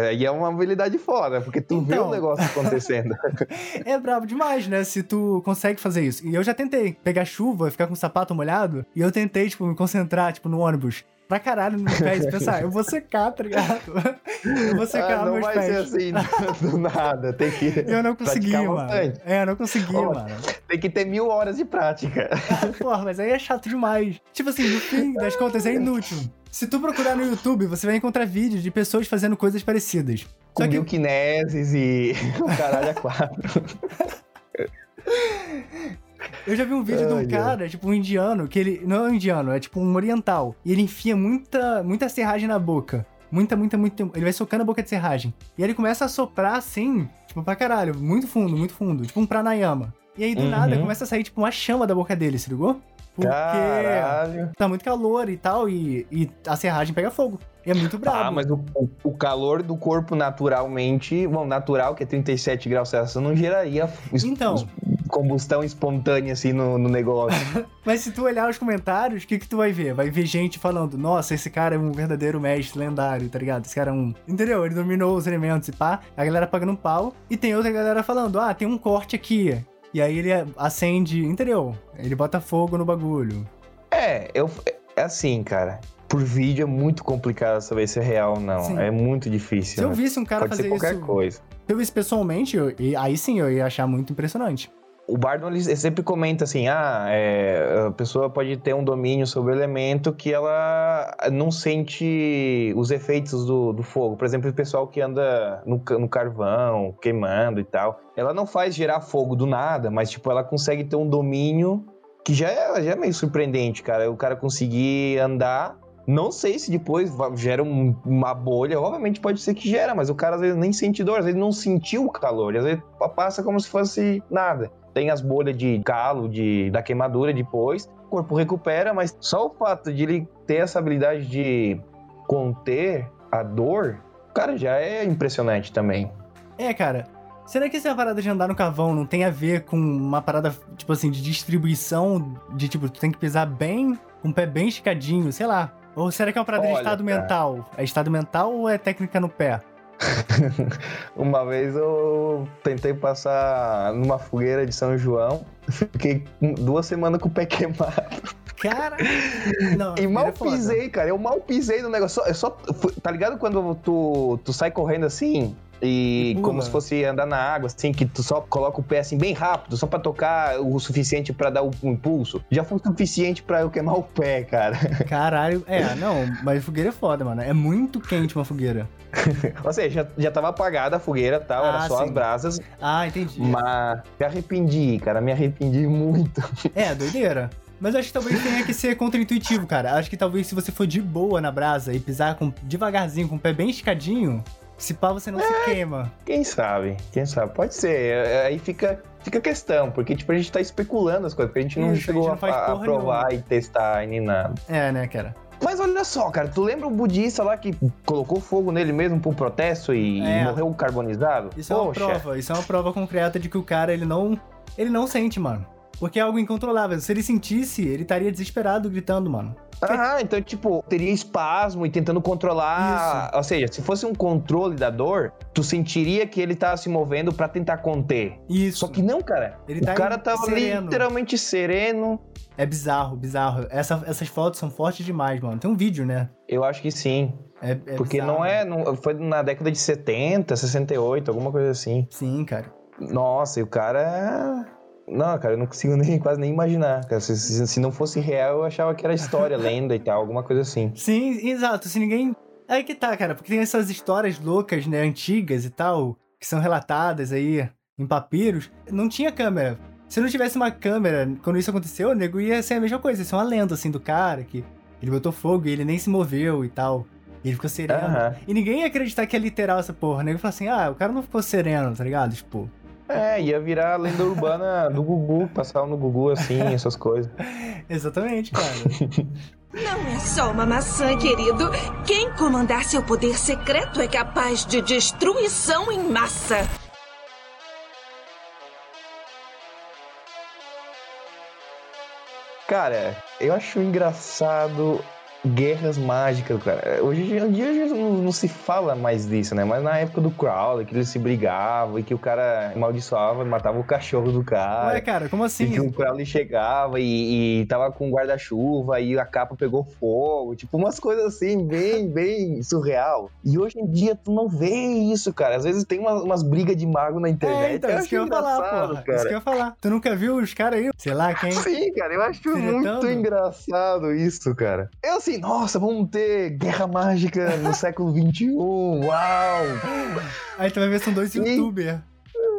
aí é uma habilidade foda, porque tu vê Então. o negócio acontecendo. É brabo demais, né? Se tu consegue fazer isso. E eu já tentei pegar chuva, ficar com o sapato molhado, e eu tentei, tipo, me concentrar, tipo, no ônibus. Pra caralho nos pés, e pensar, eu vou secar, tá ligado? Eu vou secar Ah, não meus vai pés. ser assim do nada. Tem que, Eu não consegui, mano. bastante. É, eu não consegui, Ó, mano. tem que ter mil horas de prática. Porra, mas aí é chato demais. Tipo assim, no fim das contas é inútil. Se tu procurar no YouTube, você vai encontrar vídeos de pessoas fazendo coisas parecidas. Com Só que bioquineses e o caralho a quatro. Eu já vi um vídeo de um cara, tipo um indiano, que ele. Não é um indiano, é tipo um oriental. E ele enfia muita, muita serragem na boca. Muita, muita, muita. Ele vai socando a boca de serragem. E aí ele começa a soprar assim, tipo, pra caralho. Muito fundo, muito fundo. Tipo um pranayama. E aí do Uhum. nada começa a sair, tipo, uma chama da boca dele, se ligou? Porque Caralho. tá muito calor e tal, e, e a serragem pega fogo. E é muito brabo. Ah, mas o, o, calor do corpo naturalmente, bom, natural, que é 37 graus Celsius, não geraria Então. combustão espontânea assim no, no negócio. Mas se tu olhar os comentários, o que que tu vai ver? Vai ver gente falando, nossa, esse cara é um verdadeiro mestre lendário, tá ligado? Esse cara é um... Entendeu? Ele dominou os elementos e pá. A galera pagando um pau. E tem outra galera falando, ah, tem um corte aqui. E aí ele acende, entendeu? Ele bota fogo no bagulho. É, eu, é assim, cara. Por vídeo é muito complicado saber se é real ou não. Sim. É muito difícil. Se eu né? visse um cara Pode fazer ser qualquer isso... coisa. Se eu visse pessoalmente, eu- e aí sim eu ia achar muito impressionante. O Bardon ele sempre comenta assim: ah, é, a pessoa pode ter um domínio sobre o elemento que ela não sente os efeitos do, do fogo. Por exemplo, o pessoal que anda no, no carvão, queimando e tal. Ela não faz gerar fogo do nada, mas tipo, ela consegue ter um domínio que já é, já é meio surpreendente, cara. O cara conseguir andar. Não sei se depois gera um- uma bolha. Obviamente pode ser que gera, mas o cara às vezes nem sente dor, às vezes não sentiu o calor. Às vezes pa- passa como se fosse nada tem as bolhas de calo, de, da queimadura depois, o corpo recupera, mas só o fato de ele ter essa habilidade de conter a dor, cara, já é impressionante também. É, cara. Será que essa parada de andar no carvão não tem a ver com uma parada, tipo assim, de distribuição? De tipo, tu tem que pisar bem, com o pé bem esticadinho, sei lá. Ou será que é uma parada de Olha, estado cara. mental? É estado mental ou é técnica no pé? Uma vez eu tentei passar numa fogueira de São João, fiquei duas semanas com o pé queimado. Cara. Não, E mal é foda. pisei, cara. Eu mal pisei no negócio. Eu só, tá ligado quando tu, tu sai correndo assim? E pula. como se fosse andar na água, assim, que tu só coloca o pé assim bem rápido, só pra tocar o suficiente pra dar o um impulso. Já foi o suficiente pra eu queimar o pé, cara. Caralho. É, não, mas fogueira é foda, mano. É muito quente uma fogueira. Ou seja, já, já tava apagada a fogueira tal, Ah, era só sim. as brasas. Ah, entendi. Mas me arrependi, cara, me arrependi muito. É, doideira. Mas acho que talvez tenha que ser contra-intuitivo, cara. Acho que talvez se você for de boa na brasa e pisar com, devagarzinho, com o pé bem esticadinho, se pá você não se queima. Quem sabe? Quem sabe? Pode ser. É, Aí fica, fica a questão, porque tipo, a gente tá especulando as coisas, porque a gente não Isso, a chegou gente a, não faz a porra provar e testar e nem nada. É, né, cara? Mas olha só, cara, tu lembra o budista lá que colocou fogo nele mesmo por protesto e, É. e morreu carbonizado? Isso é uma Poxa. prova. Isso é uma prova concreta de que o cara, ele não. Ele não sente, mano. Porque é algo incontrolável. Se ele sentisse, ele estaria desesperado gritando, mano. Ah, então, tipo, teria espasmo e tentando controlar. Ou seja, se fosse um controle da dor, tu sentiria que ele tava se movendo pra tentar conter. Isso. Só que não, cara. Ele o tá cara tava sereno. literalmente sereno. É bizarro, bizarro. Essa- essas fotos são fortes demais, mano. Tem um vídeo, né? Eu acho que sim. É, é Porque bizarro. não é. Não, foi na década de 70, 68, alguma coisa assim. Sim, cara. Nossa, e o cara. Não, cara, eu não consigo nem, quase nem imaginar. cara. Se, se- se não fosse real, eu achava que era história, lenda e tal, alguma coisa assim. Sim, exato. Se ninguém. Aí que tá, cara. Porque tem essas histórias loucas, né? Antigas e tal, que são relatadas aí em papiros. Não tinha câmera. Se não tivesse uma câmera, quando isso aconteceu, o nego ia ser a mesma coisa. Isso é uma lenda, assim, do cara que ele botou fogo e ele nem se moveu e tal. E ele ficou sereno. Aham. E ninguém ia acreditar que é literal essa porra. O nego falou assim: ah, o cara não ficou sereno, tá ligado? Tipo. É, ia virar lenda urbana do Gugu, passava no Gugu assim, essas coisas. Exatamente, cara. Não é só uma maçã, querido. Quem comandar seu poder secreto é capaz de destruição em massa. Cara, eu acho engraçado guerras mágicas, cara. Hoje em dia não, não se fala mais disso, né? Mas na época do Crowley, que eles se brigavam e que o cara amaldiçoava e matava o cachorro do cara. Ué, cara, como E assim? que o Crowley chegava e, e tava com guarda-chuva e a capa pegou fogo. Tipo, umas coisas assim, bem, bem surreal. E hoje em dia tu não vê isso, cara. Às vezes tem umas, umas brigas de mago na internet. É, então, eu isso que eu ia falar, porra. cara. Isso que eu ia falar. Tu nunca viu os caras aí? Sei lá quem. Sim, cara, eu acho muito Tretando? engraçado isso, cara. Eu assim, nossa, vamos ter guerra mágica no século XXI, uau! Aí tu vai ver, são dois Sim. youtubers.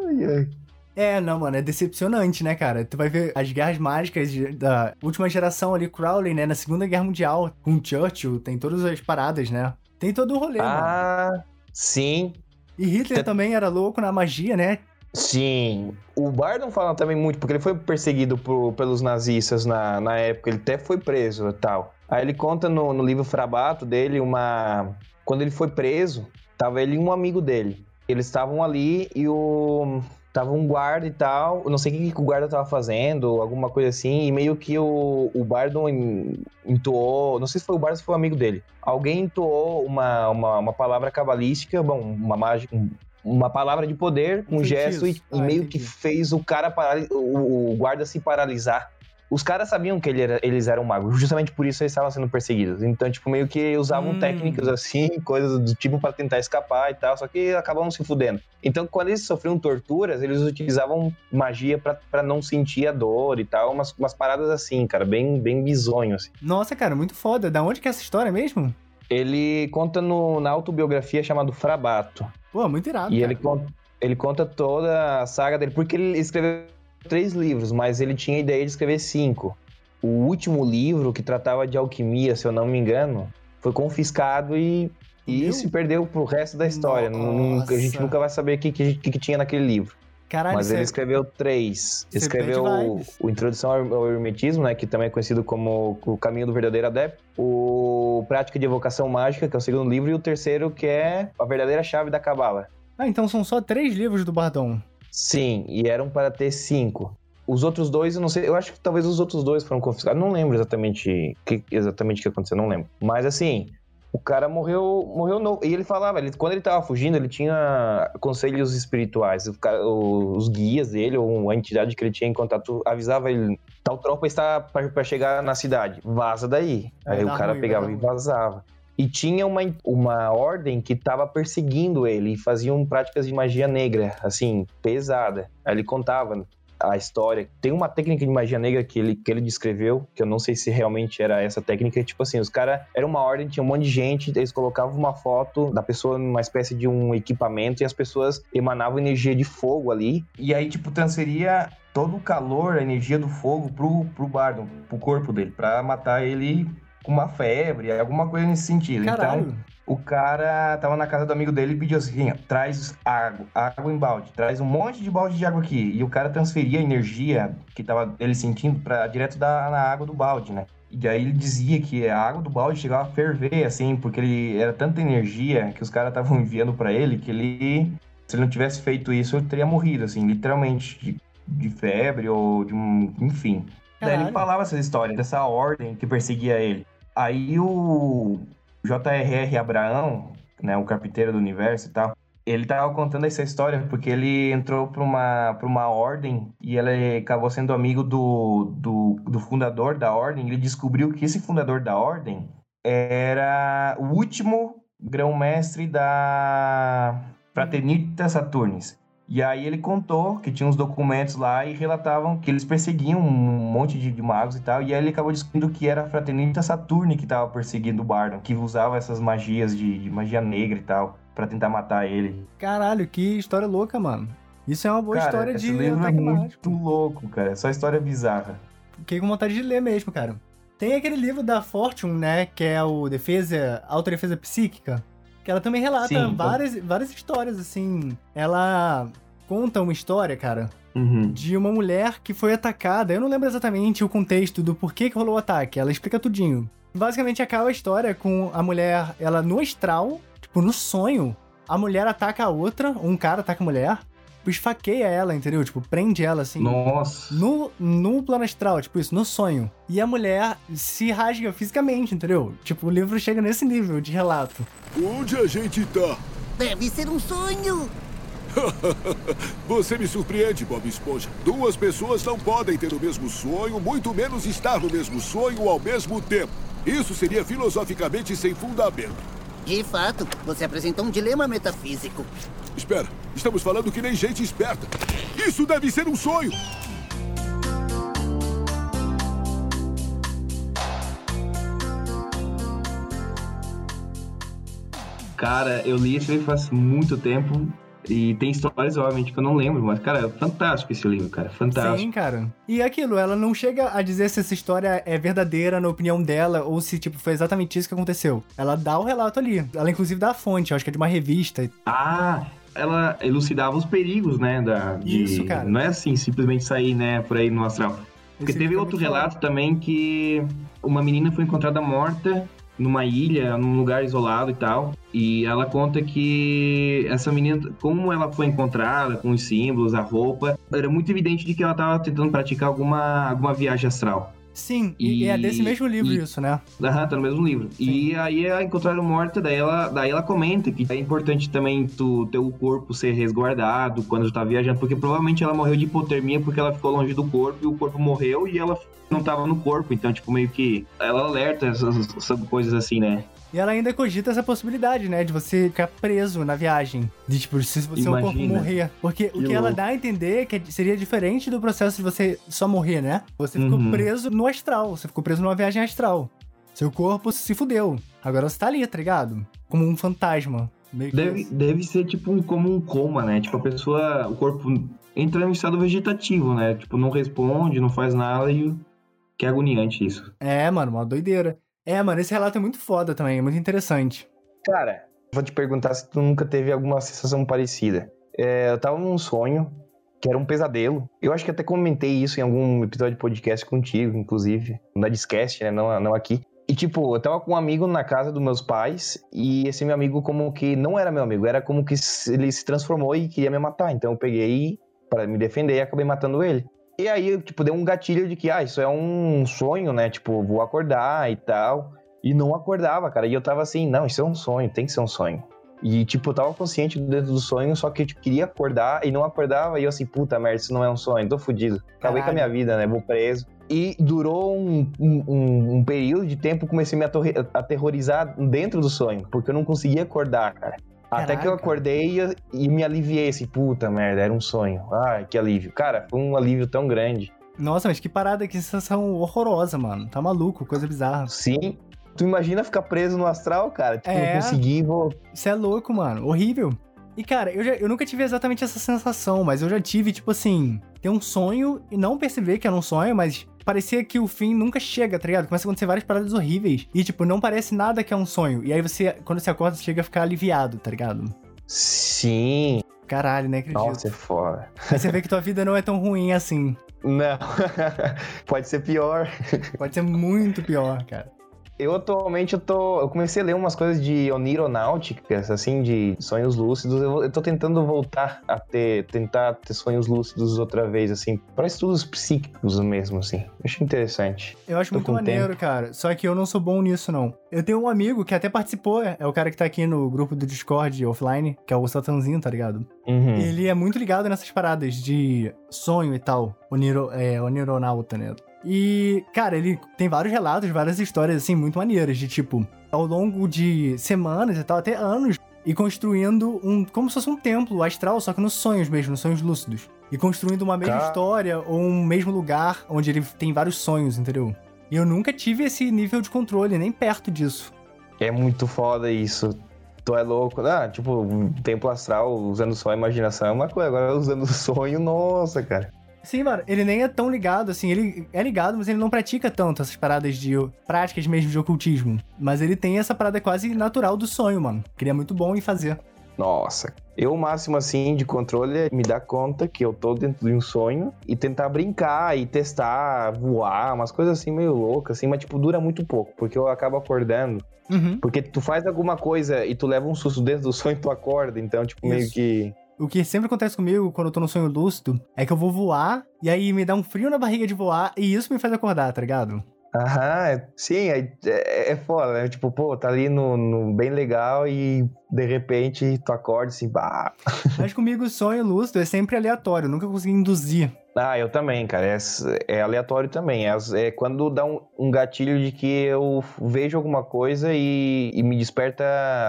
Ai, ai. É, não, mano, é decepcionante, né, cara? Tu vai ver as guerras mágicas da última geração ali, Crowley, né? Na Segunda Guerra Mundial, com Churchill, tem todas as paradas, né? Tem todo o rolê, mano. Ah, sim, E Hitler também era louco na magia, né? sim. O Bardon fala também muito, porque ele foi perseguido por- pelos nazistas na, na época, ele até foi preso e tal. Aí ele conta no, no livro Frabato dele uma. Quando ele foi preso, tava ele e um amigo dele. Eles estavam ali e o. Tava um guarda e tal, não sei o que, que o guarda tava fazendo, alguma coisa assim, e meio que o, o Bardon en- entoou, não sei se foi o Bardon ou se foi o amigo dele. Alguém entoou uma, uma, uma palavra cabalística, bom, uma mágica, um- uma palavra de poder, um Um gesto, e, e Ah, meio entendi. que fez o cara parar, o, o guarda se paralisar. Os caras sabiam que ele era- eles eram magos, justamente por isso eles estavam sendo perseguidos. Então, tipo, meio que usavam Hum. técnicas assim, coisas do tipo pra tentar escapar e tal, só que acabavam se fudendo. Então, quando eles sofriam torturas, eles utilizavam magia pra, pra não sentir a dor e tal, umas, umas paradas assim, cara, bem, bem bizonho, assim. Nossa, cara, muito foda. Da onde que é essa história mesmo? Ele conta no- na autobiografia chamado Frabato. Pô, muito irado. E cara. ele conta, ele conta toda a saga dele, porque ele escreveu três livros, mas ele tinha a ideia de escrever cinco. O último livro, que tratava de alquimia, se eu não me engano, foi confiscado e, e Meu. se perdeu pro resto da história. Não- a gente Nossa. nunca vai saber o que, que, que tinha naquele livro. Caralho, mas ele escreveu três. Escreveu o, o Introdução ao ao Hermetismo, né, que também é conhecido como O Caminho do Verdadeiro Adepto. O Prática de Evocação Mágica, que é o segundo livro. E o terceiro, que é A Verdadeira Chave da Cabala. Ah, então são só três livros do Bardon. Sim, e eram para ter cinco. Os outros dois, eu não sei, eu acho que talvez os outros dois foram confiscados. Não lembro exatamente que exatamente o que aconteceu, não lembro. Mas assim, o cara morreu, morreu novo. E ele falava, ele, quando ele tava fugindo, ele tinha conselhos espirituais. Cara, os guias dele, ou a entidade que ele tinha em contato, avisava ele: tal tropa está para chegar na cidade, vaza daí. Aí o cara ruim, pegava e vazava. E tinha uma, uma ordem que estava perseguindo ele e faziam práticas de magia negra, assim, pesada. Aí ele contava a história. Tem uma técnica de magia negra que ele, que ele descreveu, que eu não sei se realmente era essa técnica. Tipo assim, os caras. Era uma ordem, tinha um monte de gente, eles colocavam uma foto da pessoa numa espécie de um equipamento e as pessoas emanavam energia de fogo ali. E aí, tipo, transferia todo o calor, a energia do fogo pro, pro Bardon, pro corpo dele, pra matar ele com uma febre, alguma coisa nesse sentido. Caralho. Então, o cara tava na casa do amigo dele e pediu assim: traz água, água em balde, traz um monte de balde de água aqui. E o cara transferia a energia que tava ele sentindo para direto da, na água do balde, né? E aí ele dizia que a água do balde chegava a ferver, assim, porque ele era tanta energia que os caras estavam enviando para ele que ele, se ele não tivesse feito isso, ele teria morrido, assim, literalmente, de, de febre ou de um. Enfim. Daí ele falava essa história, dessa ordem que perseguia ele. Aí o, J.R.R. Abraão, né, o carpinteiro do universo e tal, ele tava contando essa história porque ele entrou para uma, pra uma ordem e ele acabou sendo amigo do, do, do fundador da ordem. Ele descobriu que esse fundador da ordem era o último grão-mestre da Fraternita Saturnis. E aí ele contou que tinha uns documentos lá e relatavam que eles perseguiam um monte de, de magos e tal. E aí ele acabou descobrindo que era a Fraternita Saturne que estava perseguindo o Bardon, que usava essas magias de, de magia negra e tal, para tentar matar ele. Caralho, que história louca, mano. Isso é uma boa cara, história de livro é muito louco, cara. Só história bizarra. Fiquei com vontade de ler mesmo, cara. Tem aquele livro da Fortune, né? Que é o Defesa, Autodefesa Psíquica. Que ela também relata Sim, várias, então... várias histórias, assim. Ela conta uma história, cara, uhum. de uma mulher que foi atacada. Eu não lembro exatamente o contexto do porquê que rolou o ataque. Ela explica tudinho. Basicamente acaba a história com a mulher, ela no astral, tipo, no sonho, a mulher ataca a outra, um cara ataca a mulher, esfaqueia ela, entendeu? Tipo, prende ela assim. Nossa. No, no plano astral, tipo isso, no sonho. E a mulher se rasga fisicamente, entendeu? Tipo, o livro chega nesse nível de relato. Onde a gente tá? Deve ser um sonho. Você me surpreende, Bob Esponja. Duas pessoas não podem ter o mesmo sonho, muito menos estar no mesmo sonho ao mesmo tempo. Isso seria filosoficamente sem fundamento. De fato, você apresentou um dilema metafísico. Espera, estamos falando que nem gente esperta. Isso deve ser um sonho! Cara, eu li esse livro faz muito tempo e tem histórias, obviamente, que eu não lembro, mas, cara, é fantástico esse livro, cara. Fantástico. Sim, cara. E aquilo, ela não chega a dizer se essa história é verdadeira na opinião dela ou se, tipo, foi exatamente isso que aconteceu. Ela dá o relato ali. Ela, inclusive, dá a fonte, acho que é de uma revista. Ah, ela elucidava os perigos, né? Da, de... Isso, cara. Não é assim, simplesmente sair, né, por aí no astral. Porque Esse teve outro relato também que uma menina foi encontrada morta numa ilha, num lugar isolado e tal. E ela conta que essa menina, como ela foi encontrada, com os símbolos, a roupa, era muito evidente de que ela estava tentando praticar alguma, alguma viagem astral. Sim, e, e é desse mesmo livro e, isso, né? Aham, tá no mesmo livro. Sim. E aí a encontraram morta, daí ela, daí ela comenta que é importante também tu ter o corpo ser resguardado quando tu tá viajando, porque provavelmente ela morreu de hipotermia porque ela ficou longe do corpo e o corpo morreu e ela não tava no corpo, então tipo meio que ela alerta essas, essas coisas assim, né? E ela ainda cogita essa possibilidade, né? De você ficar preso na viagem. De, tipo, se o seu corpo morrer. Porque que o que louco. ela dá a entender é que seria diferente do processo de você só morrer, né? Você ficou uhum. preso no astral. Você ficou preso numa viagem astral. Seu corpo se fudeu. Agora você tá ali, tá ligado? Como um fantasma. Deve, deve ser tipo um, como um coma, né? Tipo, a pessoa, o corpo entra em estado vegetativo, né? Tipo, não responde, não faz nada e que agoniante isso. É, mano, uma doideira. É, mano, esse relato é muito foda também, é muito interessante. Cara, vou te perguntar se tu nunca teve alguma sensação parecida. É, eu tava num sonho que era um pesadelo. Eu acho que até comentei isso em algum episódio de podcast contigo, inclusive, na Discast, né? Não, não aqui. E, tipo, eu tava com um amigo na casa dos meus pais, e esse meu amigo, como que não era meu amigo, era como que ele se transformou e queria me matar. Então eu peguei para me defender e acabei matando ele. E aí, tipo, deu um gatilho de que, ah, isso é um sonho, né? Tipo, vou acordar e tal. E não acordava, cara. E eu tava assim, não, isso é um sonho, tem que ser um sonho. E, tipo, eu tava consciente dentro do sonho, só que eu tipo, queria acordar e não acordava. E eu assim, puta merda, isso não é um sonho, tô fudido. Acabei Caralho. com a minha vida, né? Vou preso. E durou um, um, um período de tempo, comecei a me aterrorizar dentro do sonho, porque eu não conseguia acordar, cara. Caraca. Até que eu acordei e, e, me aliviei assim, puta merda, era um sonho. Ai, que alívio. Cara, foi um alívio tão grande. Nossa, mas que parada, que sensação horrorosa, mano. Tá maluco, coisa bizarra. Sim. Tu imagina ficar preso no astral, cara? Tipo, é... não conseguir... Vou... Isso é louco, mano. Horrível. E, cara, eu, já, eu nunca tive exatamente essa sensação, mas eu já tive, tipo assim, ter um sonho e não perceber que era um sonho, mas parecia que o fim nunca chega, tá ligado? Começa a acontecer várias paradas horríveis. E, tipo, não parece nada que é um sonho. E aí você, quando você acorda, você chega a ficar aliviado, tá ligado? Sim. Caralho, né? Acredito. Nossa, é foda. Aí você vê que tua vida não é tão ruim assim. Não. Pode ser pior. Pode ser muito pior, cara. Eu atualmente eu tô. Eu comecei a ler umas coisas de onironáuticas, assim, de sonhos lúcidos. Eu, eu tô tentando voltar a ter. tentar ter sonhos lúcidos outra vez, assim, para estudos psíquicos mesmo, assim. Eu acho interessante. Eu acho tô muito maneiro, tempo. cara. Só que eu não sou bom nisso, não. Eu tenho um amigo que até participou, é o cara que tá aqui no grupo do Discord offline, que é o Satanzinho, tá ligado? Uhum. Ele é muito ligado nessas paradas de sonho e tal. Oniro, é, onironauta, né? E, cara, ele tem vários relatos, várias histórias, assim, muito maneiras, de tipo, ao longo de semanas e tal, até anos, e construindo um. como se fosse um templo astral, só que nos sonhos mesmo, nos sonhos lúcidos. E construindo uma mesma história ou um mesmo lugar onde ele tem vários sonhos, entendeu? E eu nunca tive esse nível de controle, nem perto disso. É muito foda isso. Tu é louco. Ah, tipo, templo astral usando só a imaginação é uma coisa, agora usando o sonho, nossa, cara. Sim, mano, ele nem é tão ligado, assim, ele é ligado, mas ele não pratica tanto essas paradas de práticas mesmo de ocultismo. Mas ele tem essa parada quase natural do sonho, mano. Que ele é muito bom em fazer. Nossa, eu o máximo assim de controle é me dar conta que eu tô dentro de um sonho e tentar brincar e testar, voar, umas coisas assim meio loucas, assim, mas tipo, dura muito pouco, porque eu acabo acordando. Uhum. Porque tu faz alguma coisa e tu leva um susto dentro do sonho e tu acorda, então, tipo, Isso. meio que o que sempre acontece comigo quando eu tô no sonho lúcido é que eu vou voar e aí me dá um frio na barriga de voar e isso me faz acordar, tá ligado? Aham, é, sim, é, é, é foda, né? Tipo, pô, tá ali no, no, bem legal e de repente tu acorda assim, bah. Mas comigo o sonho lúcido é sempre aleatório, nunca consegui induzir. Ah, eu também, cara. É, é aleatório também. É, é quando dá um, um, gatilho de que eu vejo alguma coisa e, e me desperta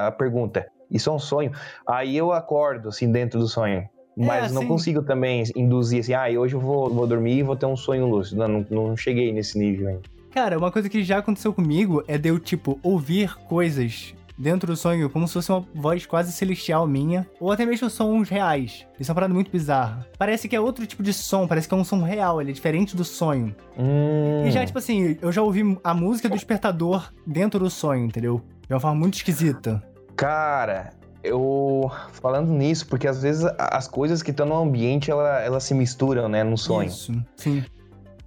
a pergunta: isso é um sonho. Aí eu acordo, assim, dentro do sonho. Mas é, assim... não consigo também induzir assim, ah, hoje eu vou, vou dormir e vou ter um sonho lúcido. Não, não, não cheguei nesse nível ainda. Cara, uma coisa que já aconteceu comigo é de eu, tipo, ouvir coisas dentro do sonho como se fosse uma voz quase celestial minha, ou até mesmo sons reais. Isso é uma parada muito bizarra. Parece que é outro tipo de som, parece que é um som real, ele é diferente do sonho. Hum. E já, tipo assim, eu já ouvi a música do despertador dentro do sonho, entendeu? De uma forma muito esquisita. Cara, eu falando nisso, porque às vezes as coisas que estão no ambiente elas ela se misturam, né, no sonho. Isso, sim.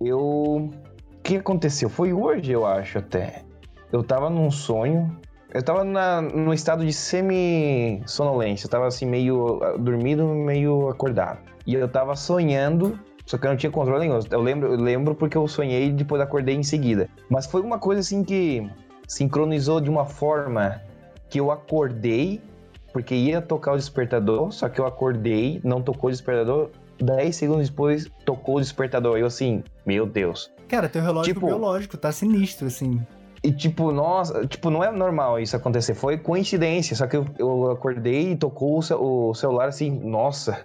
Eu. O que aconteceu? Foi hoje, eu acho até. Eu tava num sonho. Eu tava na, no estado de semi-sonolência. Eu tava assim, meio ah, dormido, meio acordado. E eu tava sonhando só que eu não tinha controle nenhum. Eu lembro, eu lembro porque eu sonhei e depois acordei em seguida. Mas foi uma coisa assim que sincronizou de uma forma que eu acordei, porque ia tocar o despertador, só que eu acordei, não tocou o despertador, 10 segundos depois tocou o despertador. Eu assim, meu Deus. Cara, teu relógio tipo, biológico tá sinistro, assim. E tipo, nossa, tipo, não é normal isso acontecer. Foi coincidência, só que eu, eu acordei e tocou o, o celular assim, nossa,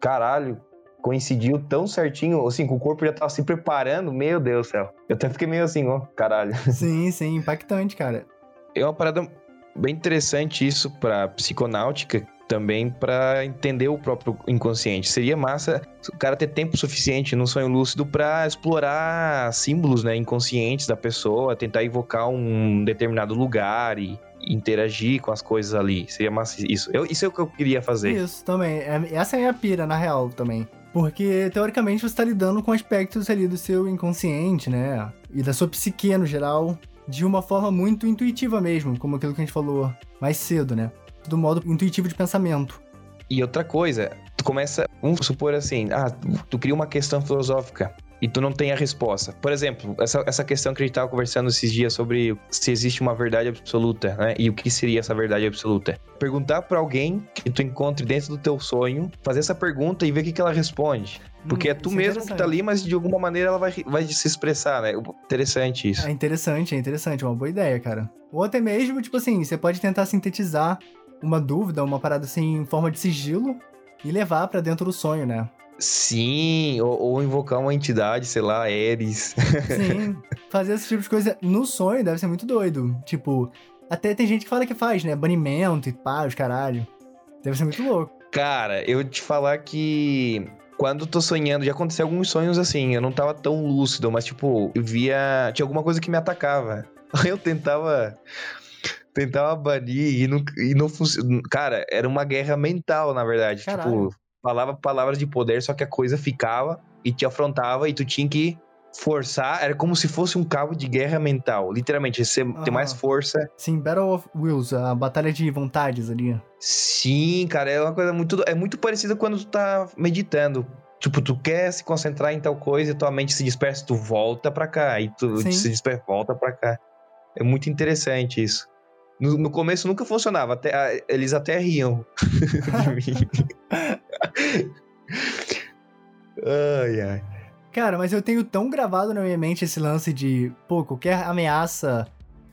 caralho, coincidiu tão certinho, assim, que o corpo já tava se preparando, meu Deus do céu. Eu até fiquei meio assim, ó, caralho. Sim, sim, impactante, cara. É uma parada bem interessante isso para psiconáutica também para entender o próprio inconsciente. Seria massa o cara ter tempo suficiente no sonho lúcido para explorar símbolos, né, inconscientes da pessoa, tentar evocar um determinado lugar e interagir com as coisas ali. Seria massa isso. Eu, isso é o que eu queria fazer. Isso também. É, essa é a minha pira, na real, também. Porque, teoricamente, você está lidando com aspectos ali do seu inconsciente, né? E da sua psique no geral. De uma forma muito intuitiva mesmo, como aquilo que a gente falou mais cedo, né? Do modo intuitivo de pensamento. E outra coisa, tu começa, vamos supor assim, ah, tu cria uma questão filosófica e tu não tem a resposta. Por exemplo, essa, essa questão que a gente estava conversando esses dias sobre se existe uma verdade absoluta, né? E o que seria essa verdade absoluta. Perguntar para alguém que tu encontre dentro do teu sonho, fazer essa pergunta e ver o que, que ela responde. Porque hum, é tu é mesmo que tá ali, mas de alguma maneira ela vai, vai se expressar, né? Interessante isso. É interessante, é interessante, é uma boa ideia, cara. Ou até mesmo, tipo assim, você pode tentar sintetizar uma dúvida, uma parada assim, em forma de sigilo e levar para dentro do sonho, né? Sim, ou, ou, invocar uma entidade, sei lá, Ares. Sim, fazer esse tipo de coisa no sonho deve ser muito doido. Tipo, até tem gente que fala que faz, né? Banimento e pá, os caralho. Deve ser muito louco. Cara, eu te falar que quando eu tô sonhando, já aconteceu alguns sonhos assim, eu não tava tão lúcido, mas tipo, eu via. Tinha alguma coisa que me atacava. Aí eu tentava. Tentava banir e não, e não funcionava. Cara, era uma guerra mental, na verdade. Tipo, Caralho. Tipo, falava palavras de poder, só que a coisa ficava e te afrontava e tu tinha que forçar, era como se fosse um cabo de guerra mental, literalmente, você ah, ter mais força. Sim, Battle of Wills, a batalha de vontades ali. Sim, cara, é uma coisa muito é muito parecida quando tu tá meditando. Tipo, tu quer se concentrar em tal coisa e tua mente se dispersa, tu volta pra cá, e tu Sim. se dispersa, volta pra cá. É muito interessante isso. No, no começo nunca funcionava, até, eles até riam de mim. ai, ai. Cara, mas eu tenho tão gravado na minha mente esse lance de, pô, qualquer ameaça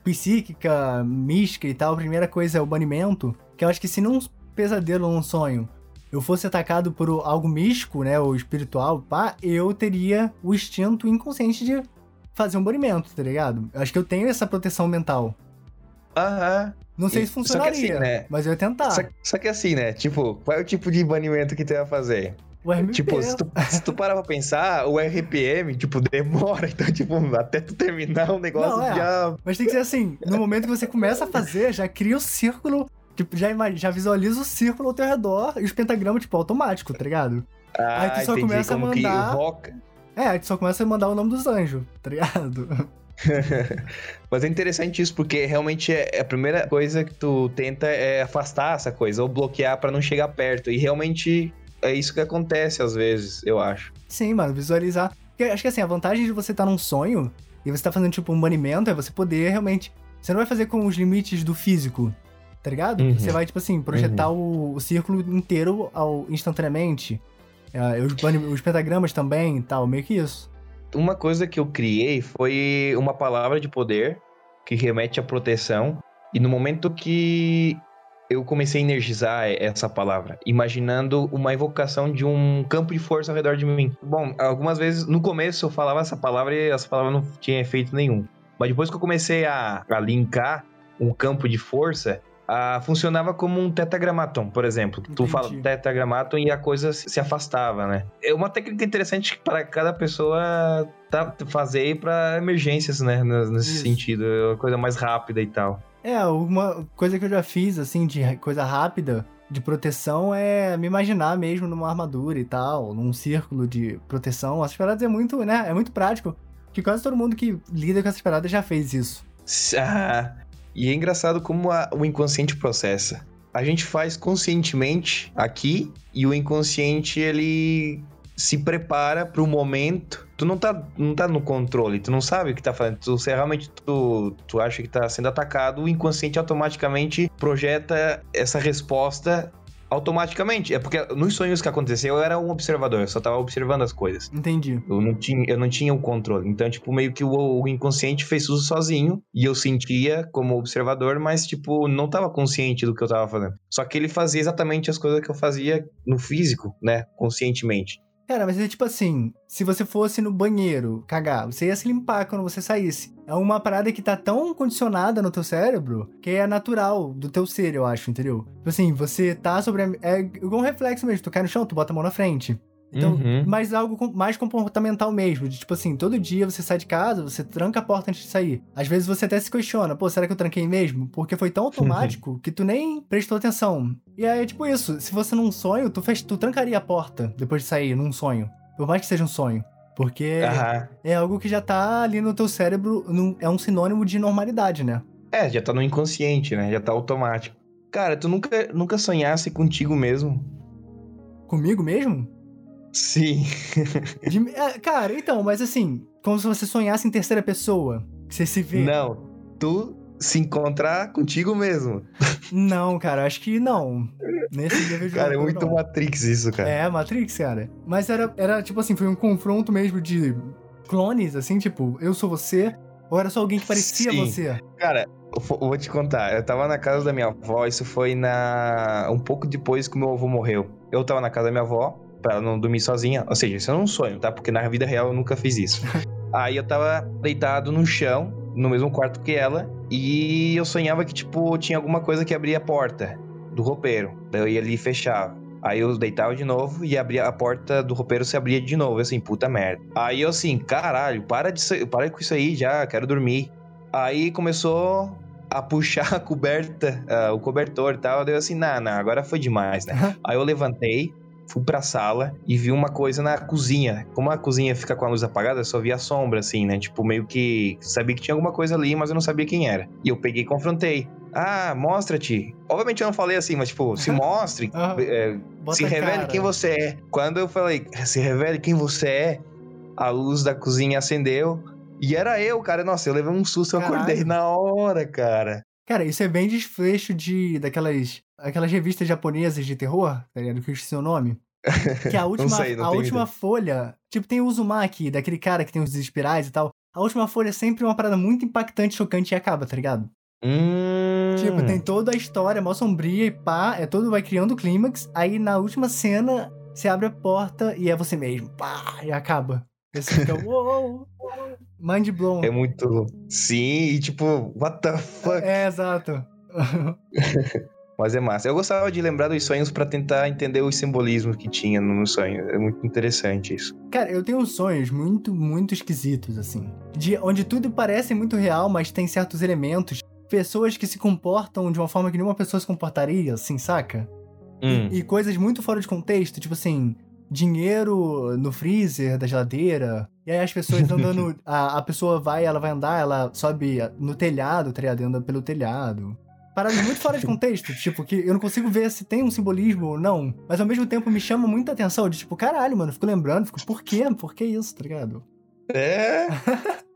psíquica, mística e tal, a primeira coisa é o banimento, que eu acho que se num pesadelo ou num sonho eu fosse atacado por algo místico, né, ou espiritual, pá, eu teria o instinto inconsciente de fazer um banimento, tá ligado? Eu acho que eu tenho essa proteção mental. Aham. Não sei se funcionaria, assim, né? mas eu ia tentar. Só, só, que assim, né? Tipo, qual é o tipo de banimento que tu ia fazer? O RPM. Tipo, se tu, se tu parar pra pensar, o RPM, tipo, demora. Então, tipo, até tu terminar o negócio Não, é. já... Mas tem que ser assim, no momento que você começa a fazer, já cria o círculo, tipo, já, já visualiza o círculo ao teu redor e os pentagramas, tipo, automático, tá ligado? Ah, aí tu só entendi, começa a mandar... É, aí tu só começa a mandar o nome dos anjos, tá ligado? Mas é interessante isso, porque realmente é, é a primeira coisa que tu tenta é afastar essa coisa, ou bloquear para não chegar perto. E realmente é isso que acontece às vezes, eu acho. Sim, mano, visualizar. Porque acho que assim, a vantagem de você estar tá num sonho e você tá fazendo tipo um banimento é você poder realmente. Você não vai fazer com os limites do físico, tá ligado? Uhum. Você vai, tipo assim, projetar uhum. o, o, círculo inteiro ao, instantaneamente. É, os, os pentagramas também e tal, meio que isso uma coisa que eu criei foi uma palavra de poder que remete à proteção. E no momento que eu comecei a energizar essa palavra, imaginando uma evocação de um campo de força ao redor de mim. Bom, algumas vezes no começo eu falava essa palavra e essa palavra não tinha efeito nenhum. Mas depois que eu comecei a, a linkar um campo de força, ah, funcionava como um tetragramaton, por exemplo. Entendi. Tu fala tetragramaton e a coisa se afastava, né? É uma técnica interessante para cada pessoa tá, fazer para emergências, né? Nesse Isso. sentido, é uma coisa mais rápida e tal. É, uma coisa que eu já fiz, assim, de coisa rápida, de proteção, é me imaginar mesmo numa armadura e tal, num círculo de proteção. As paradas é muito, né? É muito prático. Que quase todo mundo que lida com essas paradas já fez isso. Ah, e é engraçado como a, o inconsciente processa. A gente faz conscientemente aqui e o inconsciente ele se prepara para o momento. Tu não tá, não tá no controle, tu não sabe o que tá fazendo. Tu, se realmente tu, tu acha que tá sendo atacado, o inconsciente automaticamente projeta essa resposta automaticamente. É porque nos sonhos que aconteceu eu era um observador, eu só tava observando as coisas. Entendi. Eu não tinha, eu não tinha o controle. Então, tipo, meio que o, o inconsciente fez tudo sozinho e eu sentia como observador, mas, tipo, não tava consciente do que eu tava fazendo. Só que ele fazia exatamente as coisas que eu fazia no físico, né? Conscientemente. Cara, mas é tipo assim, se você fosse no banheiro cagar, você ia se limpar quando você saísse. É uma parada que tá tão condicionada no teu cérebro que é natural do teu ser, eu acho, entendeu? Tipo assim, você tá sobre. A... É igual um reflexo mesmo, tu cai no chão, tu bota a mão na frente. Então, uhum. mas algo mais comportamental mesmo. De tipo assim, todo dia você sai de casa, você tranca a porta antes de sair. Às vezes você até se questiona, pô, será que eu tranquei mesmo? Porque foi tão automático que tu nem prestou atenção. E aí é tipo isso, se fosse num sonho, tu, fez, tu trancaria a porta depois de sair num sonho. Por mais que seja um sonho. Porque Aham. é algo que já tá ali no teu cérebro, num- é um sinônimo de normalidade, né? É, já tá no inconsciente, né? Já tá automático. Cara, tu nunca, nunca sonhasse contigo mesmo? Comigo mesmo? Sim. De- é, cara, então, mas assim, como se você sonhasse em terceira pessoa. Você se vê. Não, tu se encontrar contigo mesmo. Não, cara, acho que não. Nesse nível de Cara, é muito não. Matrix isso, cara. É, Matrix, cara. Mas era, era, tipo assim, foi um confronto mesmo de clones, assim, tipo, eu sou você, ou era só alguém que parecia Sim. você? Cara, eu vou- te contar. Eu tava na casa da minha avó, isso foi na. um pouco depois que o meu avô morreu. Eu tava na casa da minha avó, pra ela não dormir sozinha. Ou seja, isso é um sonho, tá? Porque na vida real eu nunca fiz isso. Aí eu tava deitado no chão, no mesmo quarto que ela, e eu sonhava que, tipo, tinha alguma coisa que abria a porta do roupeiro. Daí eu ia ali e fechava. Aí eu deitava de novo e abria a porta do roupeiro se abria de novo. Eu assim, puta merda. Aí eu assim, caralho, para, de, para com isso aí já, quero dormir. Aí começou a puxar a coberta, ah, o cobertor e tal. Daí eu assim, não, não, agora foi demais, né? Aí eu levantei, fui pra sala e vi uma coisa na cozinha. Como a cozinha fica com a luz apagada, eu só via a sombra, assim, né? Tipo, meio que sabia que tinha alguma coisa ali, mas eu não sabia quem era. E eu peguei e confrontei. Ah, mostra-te. Obviamente eu não falei assim, mas tipo, se mostre. É, se revele cara. quem você é. Quando eu falei, se revele quem você é, a luz da cozinha acendeu. E era eu, cara. Nossa, eu levei um susto, eu Caralho. acordei na hora, cara. Cara, isso é bem desfecho de daquelas aquelas revistas japonesas de terror, tá ligado? Que eu esqueci o nome. Que a última, sei, não a última ideia. folha, tipo, tem o Uzumaki, daquele cara que tem os espirais e tal. A última folha é sempre uma parada muito impactante, chocante e acaba, tá ligado? Hum. Tipo, tem toda a história mó sombria e pá, é todo, vai criando o clímax, aí na última cena, você abre a porta e é você mesmo, pá, e acaba. Você fica, uou, mind blown. É muito. Sim, e tipo, what the fuck? É, exato. Mas é massa. Eu gostava de lembrar dos sonhos pra tentar entender os simbolismos que tinha no sonho. É muito interessante isso. Cara, eu tenho sonhos muito, muito esquisitos, assim. De onde tudo parece muito real, mas tem certos elementos. Pessoas que se comportam de uma forma que nenhuma pessoa se comportaria, assim, saca? Hum. E coisas muito fora de contexto, tipo assim, dinheiro no freezer da geladeira. E aí as pessoas andando. a, a pessoa vai, ela vai andar, ela sobe no telhado, tá ligado? Anda pelo telhado. Paradas muito fora de contexto, tipo, que eu não consigo ver se tem um simbolismo ou não. Mas ao mesmo tempo me chama muita atenção, de tipo, caralho, mano, fico lembrando, fico, por quê? Por que isso, tá ligado? É.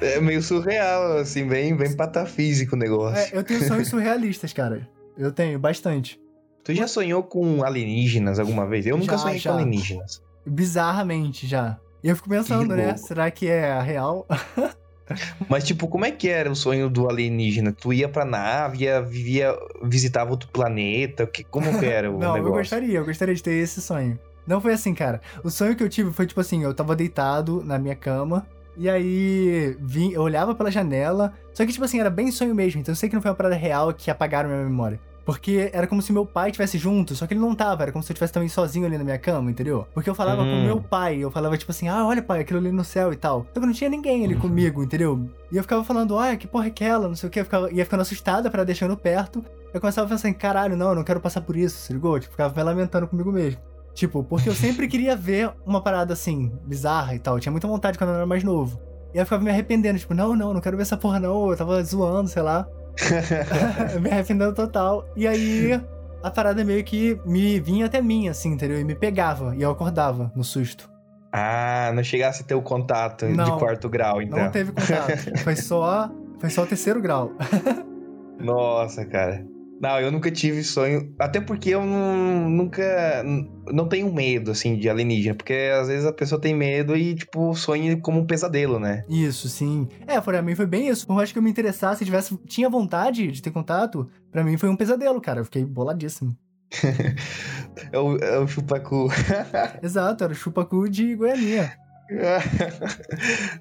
É meio surreal, assim, bem, bem patafísico o negócio. É, eu tenho sonhos surrealistas, cara. Eu tenho, bastante. Tu já sonhou com alienígenas alguma vez? Eu nunca Já, sonhei já. com alienígenas. Bizarramente já. E eu fico pensando, Que né? louco. Será que é a real? Mas, tipo, como é que era o sonho do alienígena? Tu ia pra nave, ia, vivia, visitava outro planeta? Que, como que era o Não, eu negócio? gostaria, eu gostaria de ter esse sonho. Não foi assim, cara. O sonho que eu tive foi tipo assim, eu tava deitado na minha cama, e aí vim, eu olhava pela janela, só que tipo assim, era bem sonho mesmo, então eu sei que não foi uma parada real que apagaram minha memória. Porque era como se meu pai estivesse junto, só que ele não tava, era como se eu estivesse também sozinho ali na minha cama, entendeu? Porque eu falava com Hum. meu pai, eu falava tipo assim, ah, olha pai, aquilo ali no céu e tal. Só que não tinha ninguém ali comigo, entendeu? E eu ficava falando, olha, que porra é aquela, não sei o que, eu ficava, ia ficando assustada para deixando perto. Eu começava a pensar em, caralho, não, eu não quero passar por isso, se ligou? Tipo, ficava me lamentando comigo mesmo. Tipo, porque eu sempre queria ver uma parada assim, bizarra e tal. Eu tinha muita vontade quando eu era mais novo. E aí eu ficava me arrependendo, tipo, não, não, não quero ver essa porra não, eu tava zoando, sei lá. me arrependendo total. E aí a parada meio que me vinha até mim, assim, entendeu? E me pegava, e eu acordava no susto. ah, não chegasse a ter o contato Não. de quarto grau, então. Não teve contato. Foi só. Foi só o terceiro grau. Nossa, cara. Não, eu nunca tive sonho. Até porque eu não, nunca. Não tenho medo, assim, de alienígena. Porque às vezes a pessoa tem medo e, tipo, sonha como um pesadelo, né? Isso, sim. É, pra mim foi bem isso. Por mais que eu me interessasse, tivesse, tinha vontade de ter contato, pra mim foi um pesadelo, cara. Eu fiquei boladíssimo. É o, é o chupacu. Exato, era o chupacu de Goianinha.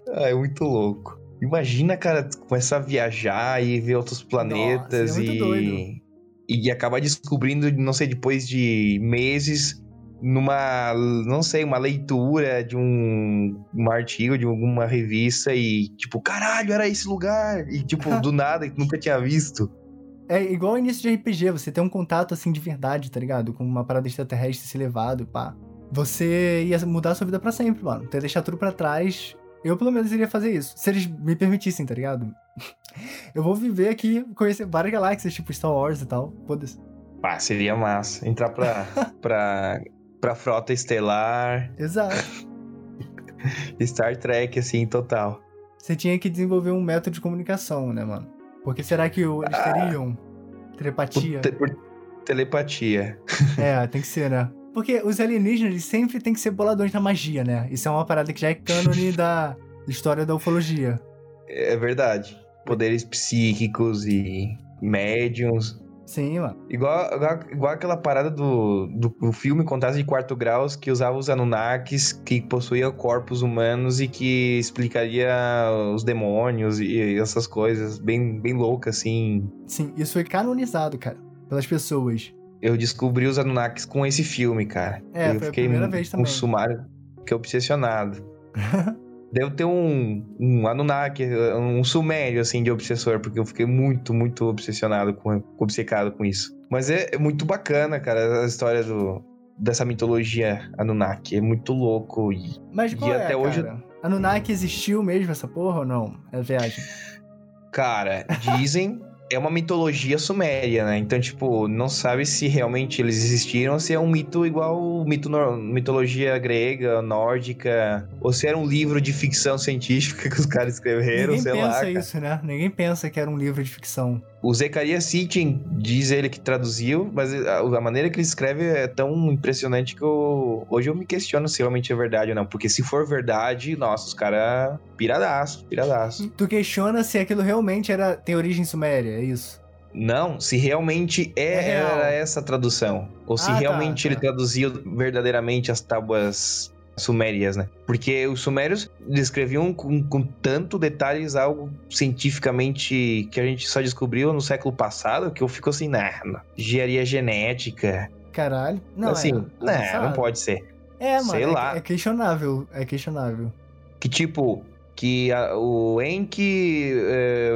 ah, é muito louco. Imagina, cara, começar a viajar e ver outros planetas Nossa, é e. doido. E acabar descobrindo, não sei, depois de meses, numa, não sei, uma leitura de um, um artigo de alguma revista e, tipo, caralho, era esse lugar. E, tipo, do nada, que nunca tinha visto. É igual o início de RPG, você tem um contato assim de verdade, tá ligado? Com uma parada extraterrestre se elevado, pá. você ia mudar a sua vida pra sempre, mano. Você ia deixar tudo pra trás. Eu, pelo menos, iria fazer isso. Se eles me permitissem, tá ligado? Eu vou viver aqui, conhecer várias galáxias, tipo Star Wars e tal. Foda-se. Ah, seria massa. Entrar pra, pra, pra frota estelar. Exato. Star Trek, assim, total. Você tinha que desenvolver um método de comunicação, né, mano? Porque será que eles Ah. teriam telepatia? Por, te- por telepatia. É, tem que ser, né? Porque os alienígenas sempre tem que ser boladões na magia, né? Isso é uma parada que já é cânone da história da ufologia. É verdade. Poderes psíquicos e médiums. Sim, mano. Igual, igual, igual aquela parada do, do, do filme Contatos de Quarto Graus que usava os Anunnakis, que possuía corpos humanos e que explicaria os demônios e essas coisas bem, bem loucas, assim. Sim, isso foi canonizado, cara, pelas pessoas. Eu descobri os Anunnakis com esse filme, cara. É, eu foi a fiquei primeira um, vez um também. sumário, fiquei obsessionado. Deve ter um, um Anunnaki, um sumério, assim, de obsessor, porque eu fiquei muito, muito obsessionado com, obcecado com isso. Mas é, é muito bacana, cara, a história do, dessa mitologia Anunnaki. É muito louco. E Mas E é, até hoje-? Anunnaki existiu mesmo essa porra ou não? É viagem. Cara, dizem. É uma mitologia suméria, né? Então, tipo, não sabe se realmente eles existiram ou se é um mito igual mito mitologia grega, nórdica, ou se era um livro de ficção científica que os caras escreveram, Ninguém sei pensa lá. cara. isso, né? Ninguém pensa que era um livro de ficção. O Zechariah Sitchin diz ele que traduziu, mas a, a maneira que ele escreve é tão impressionante que eu, hoje eu me questiono se realmente é verdade ou não. Porque se for verdade, nossa, os caras piradaço, piradaço. Tu questiona se aquilo realmente era tem origem suméria, é isso? Não, se realmente é, É era essa tradução. Ou se Ah, tá, realmente ele tá. traduziu verdadeiramente as tábuas sumérias, né? Porque os sumérios descreviam com, com tanto detalhes algo cientificamente que a gente só descobriu no século passado que eu fico assim, nah, não. engenharia genética. Caralho. Não, assim, é, né, avançado. não pode ser. É, mano, sei é, lá. é questionável, é questionável. Que tipo, que a- o Enki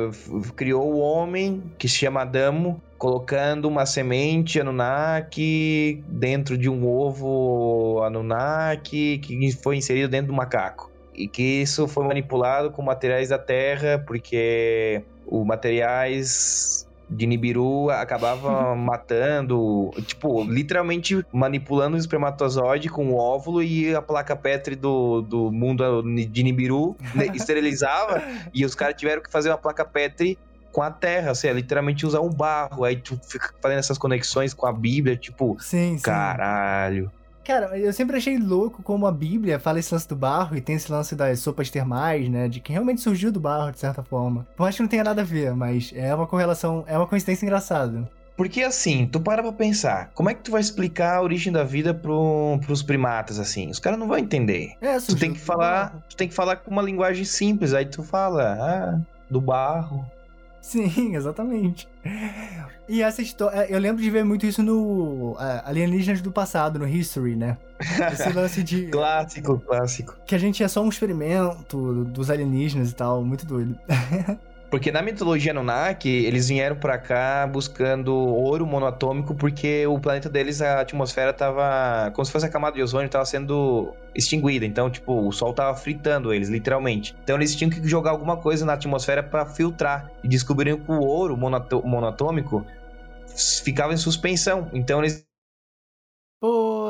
f- criou o homem que se chama Adamo, colocando uma semente Anunnaki dentro de um ovo Anunnaki que foi inserido dentro do macaco. E que isso foi manipulado com materiais da Terra, porque os materiais de Nibiru acabavam matando, tipo, literalmente manipulando o espermatozoide com o óvulo e a placa Petri do, do mundo de Nibiru esterilizava e os caras tiveram que fazer uma placa Petri com a terra, ou seja, literalmente usar um barro. Aí tu fica fazendo essas conexões com a Bíblia, tipo, Sim, sim. caralho. Cara, eu sempre achei louco como a Bíblia fala esse lance do barro e tem esse lance das sopas termais, né? De que realmente surgiu do barro, de certa forma. Por mais que não tenha nada a ver, mas é uma correlação, é uma coincidência engraçada. Porque assim, tu para pra pensar, como é que tu vai explicar a origem da vida pro, pros primatas, assim? Os caras não vão entender. É, Tu tem que falar, tu tem que falar com uma linguagem simples, aí tu fala, ah, do barro. Sim, exatamente. E essa história. Eu lembro de ver muito isso no é, Alienígenas do Passado, no History, né? Esse lance de. Clássico, clássico. que a gente é só um experimento dos alienígenas e tal, muito doido. Porque na mitologia Anunnaki, eles vieram pra cá buscando ouro monoatômico porque o planeta deles, a atmosfera tava... Como se fosse a camada de ozônio, tava sendo extinguida. Então, tipo, o sol tava fritando eles, literalmente. Então eles tinham que jogar alguma coisa na atmosfera pra filtrar. E descobriram que o ouro monatômico ficava em suspensão. Então eles Pô,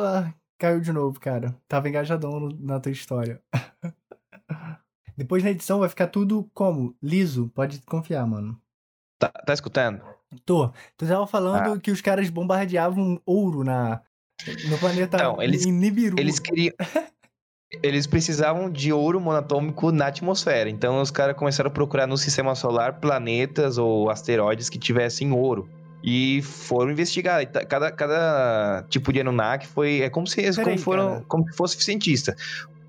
caiu de novo, cara. Tava engajadão na tua história. Depois na edição vai ficar tudo como? Liso, pode confiar, mano. Tá, tá escutando? Tô. Tu tava falando que os caras bombardeavam ouro na, no planeta Não, eles- em Nibiru. Eles queriam. Eles precisavam de ouro monatômico na atmosfera. Então os caras começaram a procurar no sistema solar planetas ou asteroides que tivessem ouro. E foram investigar. Cada, cada tipo de Anunnaki foi. É como se Peraí, como foram, cara. como se fosse cientista.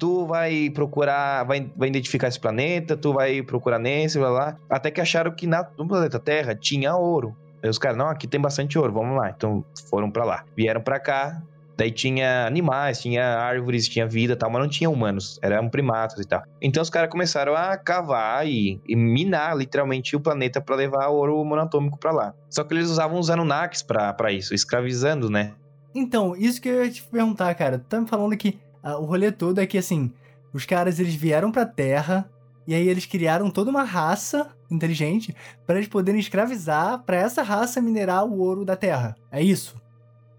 Tu vai procurar, vai, vai identificar esse planeta, tu vai procurar nesse, blá lá. Até que acharam que na, no planeta Terra tinha ouro. Aí os caras, não, aqui tem bastante ouro, vamos lá. Então foram pra lá. Vieram pra cá, Daí tinha animais, tinha árvores, tinha vida e tal, mas não tinha humanos, eram primatas e tal. Então os caras começaram a cavar e, e minar literalmente o planeta pra levar ouro monatômico pra lá. Só que eles usavam os Anunnakis pra isso, escravizando, né? Então, isso que eu ia te perguntar, cara. Tá me falando que ah, o rolê todo é que, assim, os caras, eles vieram pra Terra, e aí eles criaram toda uma raça inteligente para eles poderem escravizar para essa raça minerar o ouro da Terra. É isso?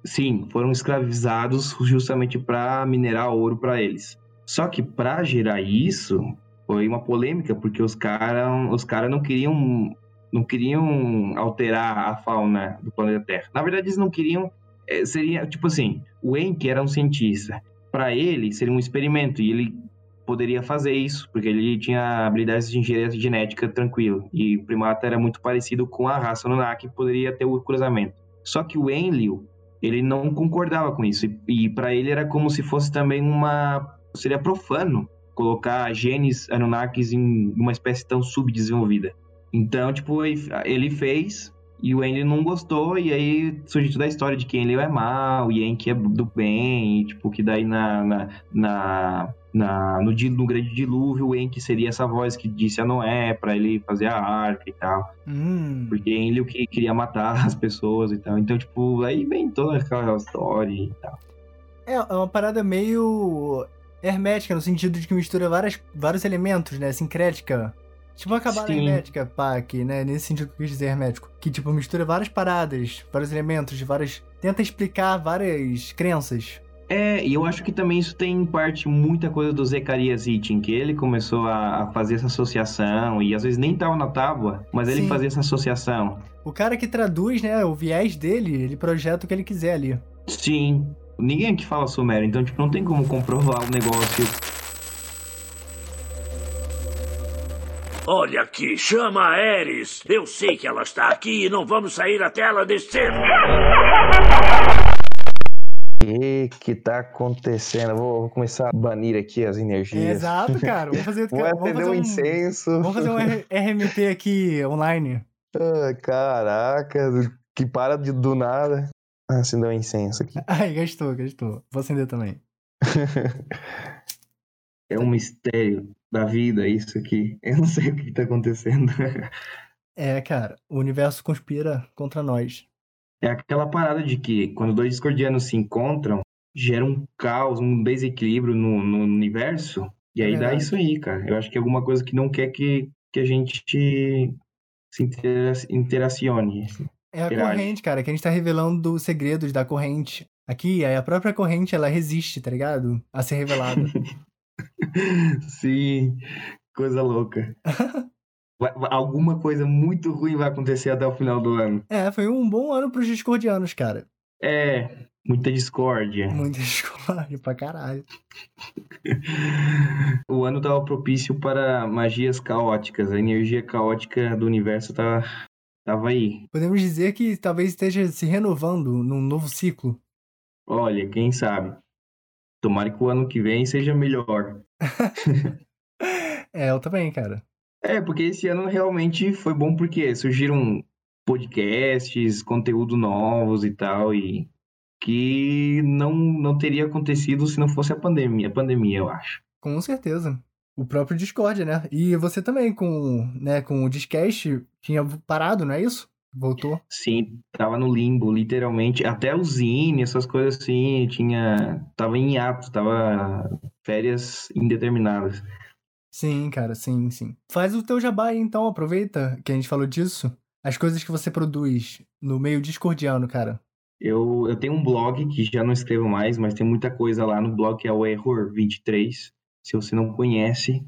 Sim, foram escravizados justamente para minerar ouro para eles. Só que para gerar isso foi uma polêmica porque os caras os cara não queriam não queriam alterar a fauna do planeta Terra. Na verdade, eles não queriam é, seria tipo assim, o Enki era um cientista. Para ele seria um experimento e ele poderia fazer isso, porque ele tinha habilidades de engenharia genética tranquilo. E o primata era muito parecido com a raça Anunnaki, poderia ter o cruzamento. Só que o Enlil, ele não concordava com isso. E, e para ele era como se fosse também uma. Seria profano colocar genes Anunnakis em uma espécie tão subdesenvolvida. Então, tipo, ele fez e o Enlil não gostou, e aí surgiu toda a história de que Enlil é mal, e Enki é do bem, e, tipo, que daí na, na, na na, no, no grande dilúvio, o Enki seria essa voz que disse a Noé para ele fazer a arca e tal. Hum. Porque ele o que queria matar as pessoas e tal. Então, tipo, aí vem toda aquela história e tal. É, é uma parada meio hermética, no sentido de que mistura várias, vários elementos, né? Sincrética. Tipo uma cabala Sim. hermética, pá, aqui, né? Nesse sentido que eu quis dizer hermético. Que, tipo, mistura várias paradas, vários elementos, várias... Tenta explicar várias crenças é, e eu acho que também isso tem em parte muita coisa do Zecarias Hittin, que ele começou a fazer essa associação e às vezes nem tava na tábua, mas ele fazia essa associação. O cara que traduz, né, o viés dele, ele projeta o que ele quiser ali. Sim. Ninguém aqui fala sumério, então tipo não tem como comprovar o negócio. Olha aqui, chama a Eris. Eu sei que ela está aqui e não vamos sair até ela descer. que que tá acontecendo? Vou, vou, começar a banir aqui as energias. exato, cara. Vamos fazer, vou vamos acender um, um incenso. Vamos fazer um RMT aqui online. Ah, caraca, que para de, do nada. Ah, acendeu um incenso aqui. Ai, gastou, gastou. Vou acender também. é um mistério da vida isso aqui. Eu não sei o que tá acontecendo. é, cara, o universo conspira contra nós é aquela parada de que quando dois discordianos se encontram, gera um caos, um desequilíbrio no, no universo, e aí é dá isso aí, cara. Eu acho que é alguma coisa que não quer que, que a gente se interacione. É a corrente, cara, que a gente tá revelando os segredos da corrente. Aqui, a própria corrente, ela resiste, tá ligado? A ser revelada. Sim, coisa louca. alguma coisa muito ruim vai acontecer até o final do ano. É, foi um bom ano pros discordianos, cara. É, muita discórdia. Muita discórdia pra caralho. o ano tava propício para magias caóticas. A energia caótica do universo tá, tava aí. Podemos dizer que talvez esteja se renovando num novo ciclo. Olha, quem sabe. Tomara que o ano que vem seja melhor. é, eu também, cara. É, porque esse ano realmente foi bom porque surgiram podcasts, conteúdo novos e tal, e que não, não teria acontecido se não fosse a pandemia, a pandemia, eu acho. Com certeza. O próprio Discord, né? E você também com, né, com o Discast tinha parado, não é isso? Voltou? Sim, tava no limbo, literalmente. Até o Zine, essas coisas assim, tinha. Tava em hiato, tava férias indeterminadas. Sim, cara, sim, sim. Faz o teu jabá então, aproveita que a gente falou disso. As coisas que você produz no meio discordiano, cara. Eu, eu tenho um blog que já não escrevo mais, mas tem muita coisa lá no blog que é o Error 23. Se você não conhece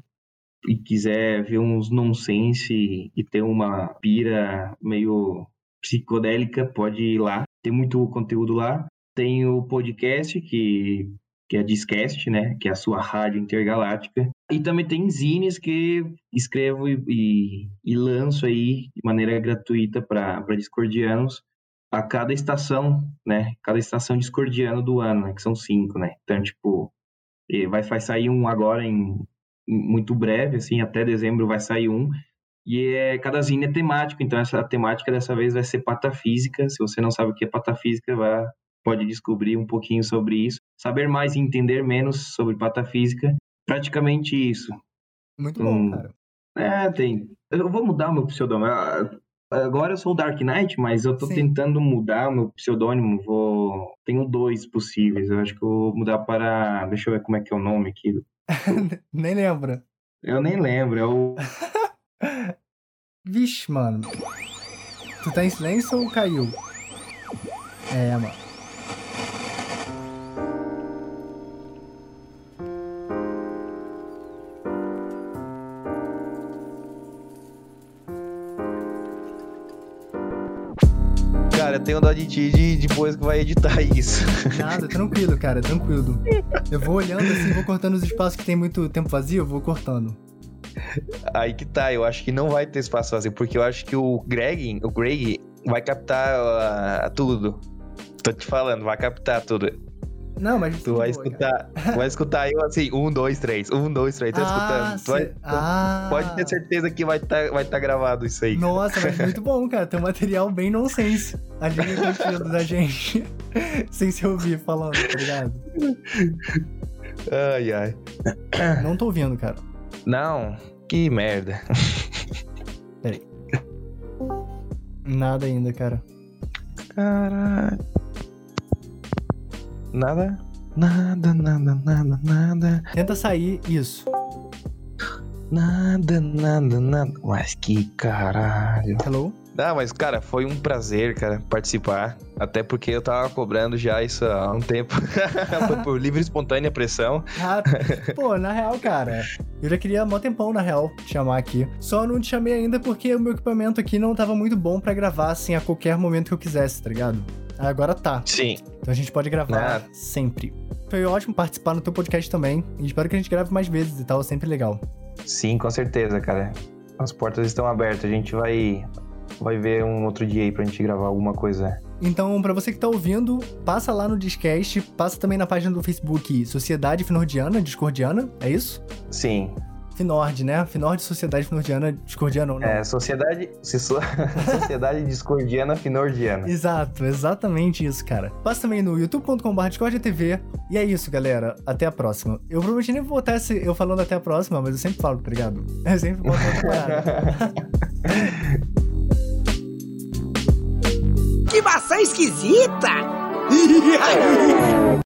e quiser ver uns nonsense e ter uma pira meio psicodélica, pode ir lá. Tem muito conteúdo lá. Tem o podcast que que é a Discast, né? Que é a sua rádio intergaláctica. E também tem zines que escrevo e, e, e lanço aí de maneira gratuita para discordianos a cada estação, né? Cada estação discordiana do ano, né? Que são cinco, né? Então, tipo, vai, vai sair um agora em muito breve, assim, até dezembro vai sair um. E é, cada zine é temático, então essa temática dessa vez vai ser patafísica. Se você não sabe o que é patafísica, vai, pode descobrir um pouquinho sobre isso, saber mais e entender menos sobre patafísica, praticamente isso. Muito bom, cara. É, tem. Eu vou mudar o meu pseudônimo. Ah, Agora eu sou o Dark Knight, mas eu tô Sim. tentando mudar o meu pseudônimo. Vou. Tenho dois possíveis. Eu acho que eu vou mudar para. Deixa eu ver como é que é o nome aqui. Nem lembro. Eu nem lembro. É o. Vixe, mano. Tu tá em silêncio ou caiu? É, mano. Cara, eu tenho dó de ti de depois que vai editar isso. Nada, tranquilo, cara, tranquilo. Eu vou olhando assim, vou cortando os espaços que tem muito tempo vazio, eu vou cortando. Aí que tá, eu acho que não vai ter espaço vazio, porque eu acho que o Greg, o Greg vai captar ah, tudo. Tô te falando, vai captar tudo. Não, mas. Tu vai boa, escutar, vai escutar eu assim, um, dois, três, um, dois, três, tá Ah, escutando. Tu vai- cê- ah. Pode ter certeza que vai estar vai tá gravado isso aí. Nossa, mas muito bom, cara. Tem um material bem nonsense ali curtindo da gente. Sem se ouvir falando, tá ligado? Ai, ai. Não tô ouvindo, cara. Não, que merda. Nada ainda, cara. Caralho. Nada? Nada, nada, nada, nada. Tenta sair, isso. Nada, nada, nada. Mas que caralho. Hello? Ah, mas, cara, foi um prazer, cara, participar. Até porque eu tava cobrando já isso há um tempo. foi por livre e espontânea pressão. Ah, pô, na real, cara, eu já queria há mó tempão, na real, te chamar aqui. Só não te chamei ainda porque o meu equipamento aqui não tava muito bom pra gravar, assim, a qualquer momento que eu quisesse, tá ligado? Agora tá. Sim. Então a gente pode gravar Ah. sempre. Foi ótimo participar no teu podcast também. E espero que a gente grave mais vezes e tal, é sempre legal. Sim, com certeza, cara. As portas estão abertas. A gente vai, vai ver um outro dia aí pra gente gravar alguma coisa. Então, pra você que tá ouvindo, passa lá no Discast, passa também na página do Facebook Sociedade Finordiana, Discordiana, é isso? Sim. Finord, né? Finord Sociedade Finordiana, Discordiana ou não? É, sociedade, se so- sociedade discordiana finordiana. Exato, exatamente isso, cara. Passa também no youtube.com.br discordia.tv. E é isso, galera. Até a próxima. Eu provavelmente nem vou botar esse, eu falando até a próxima, mas eu sempre falo, tá ligado? Eu sempre boto. Que maçã esquisita!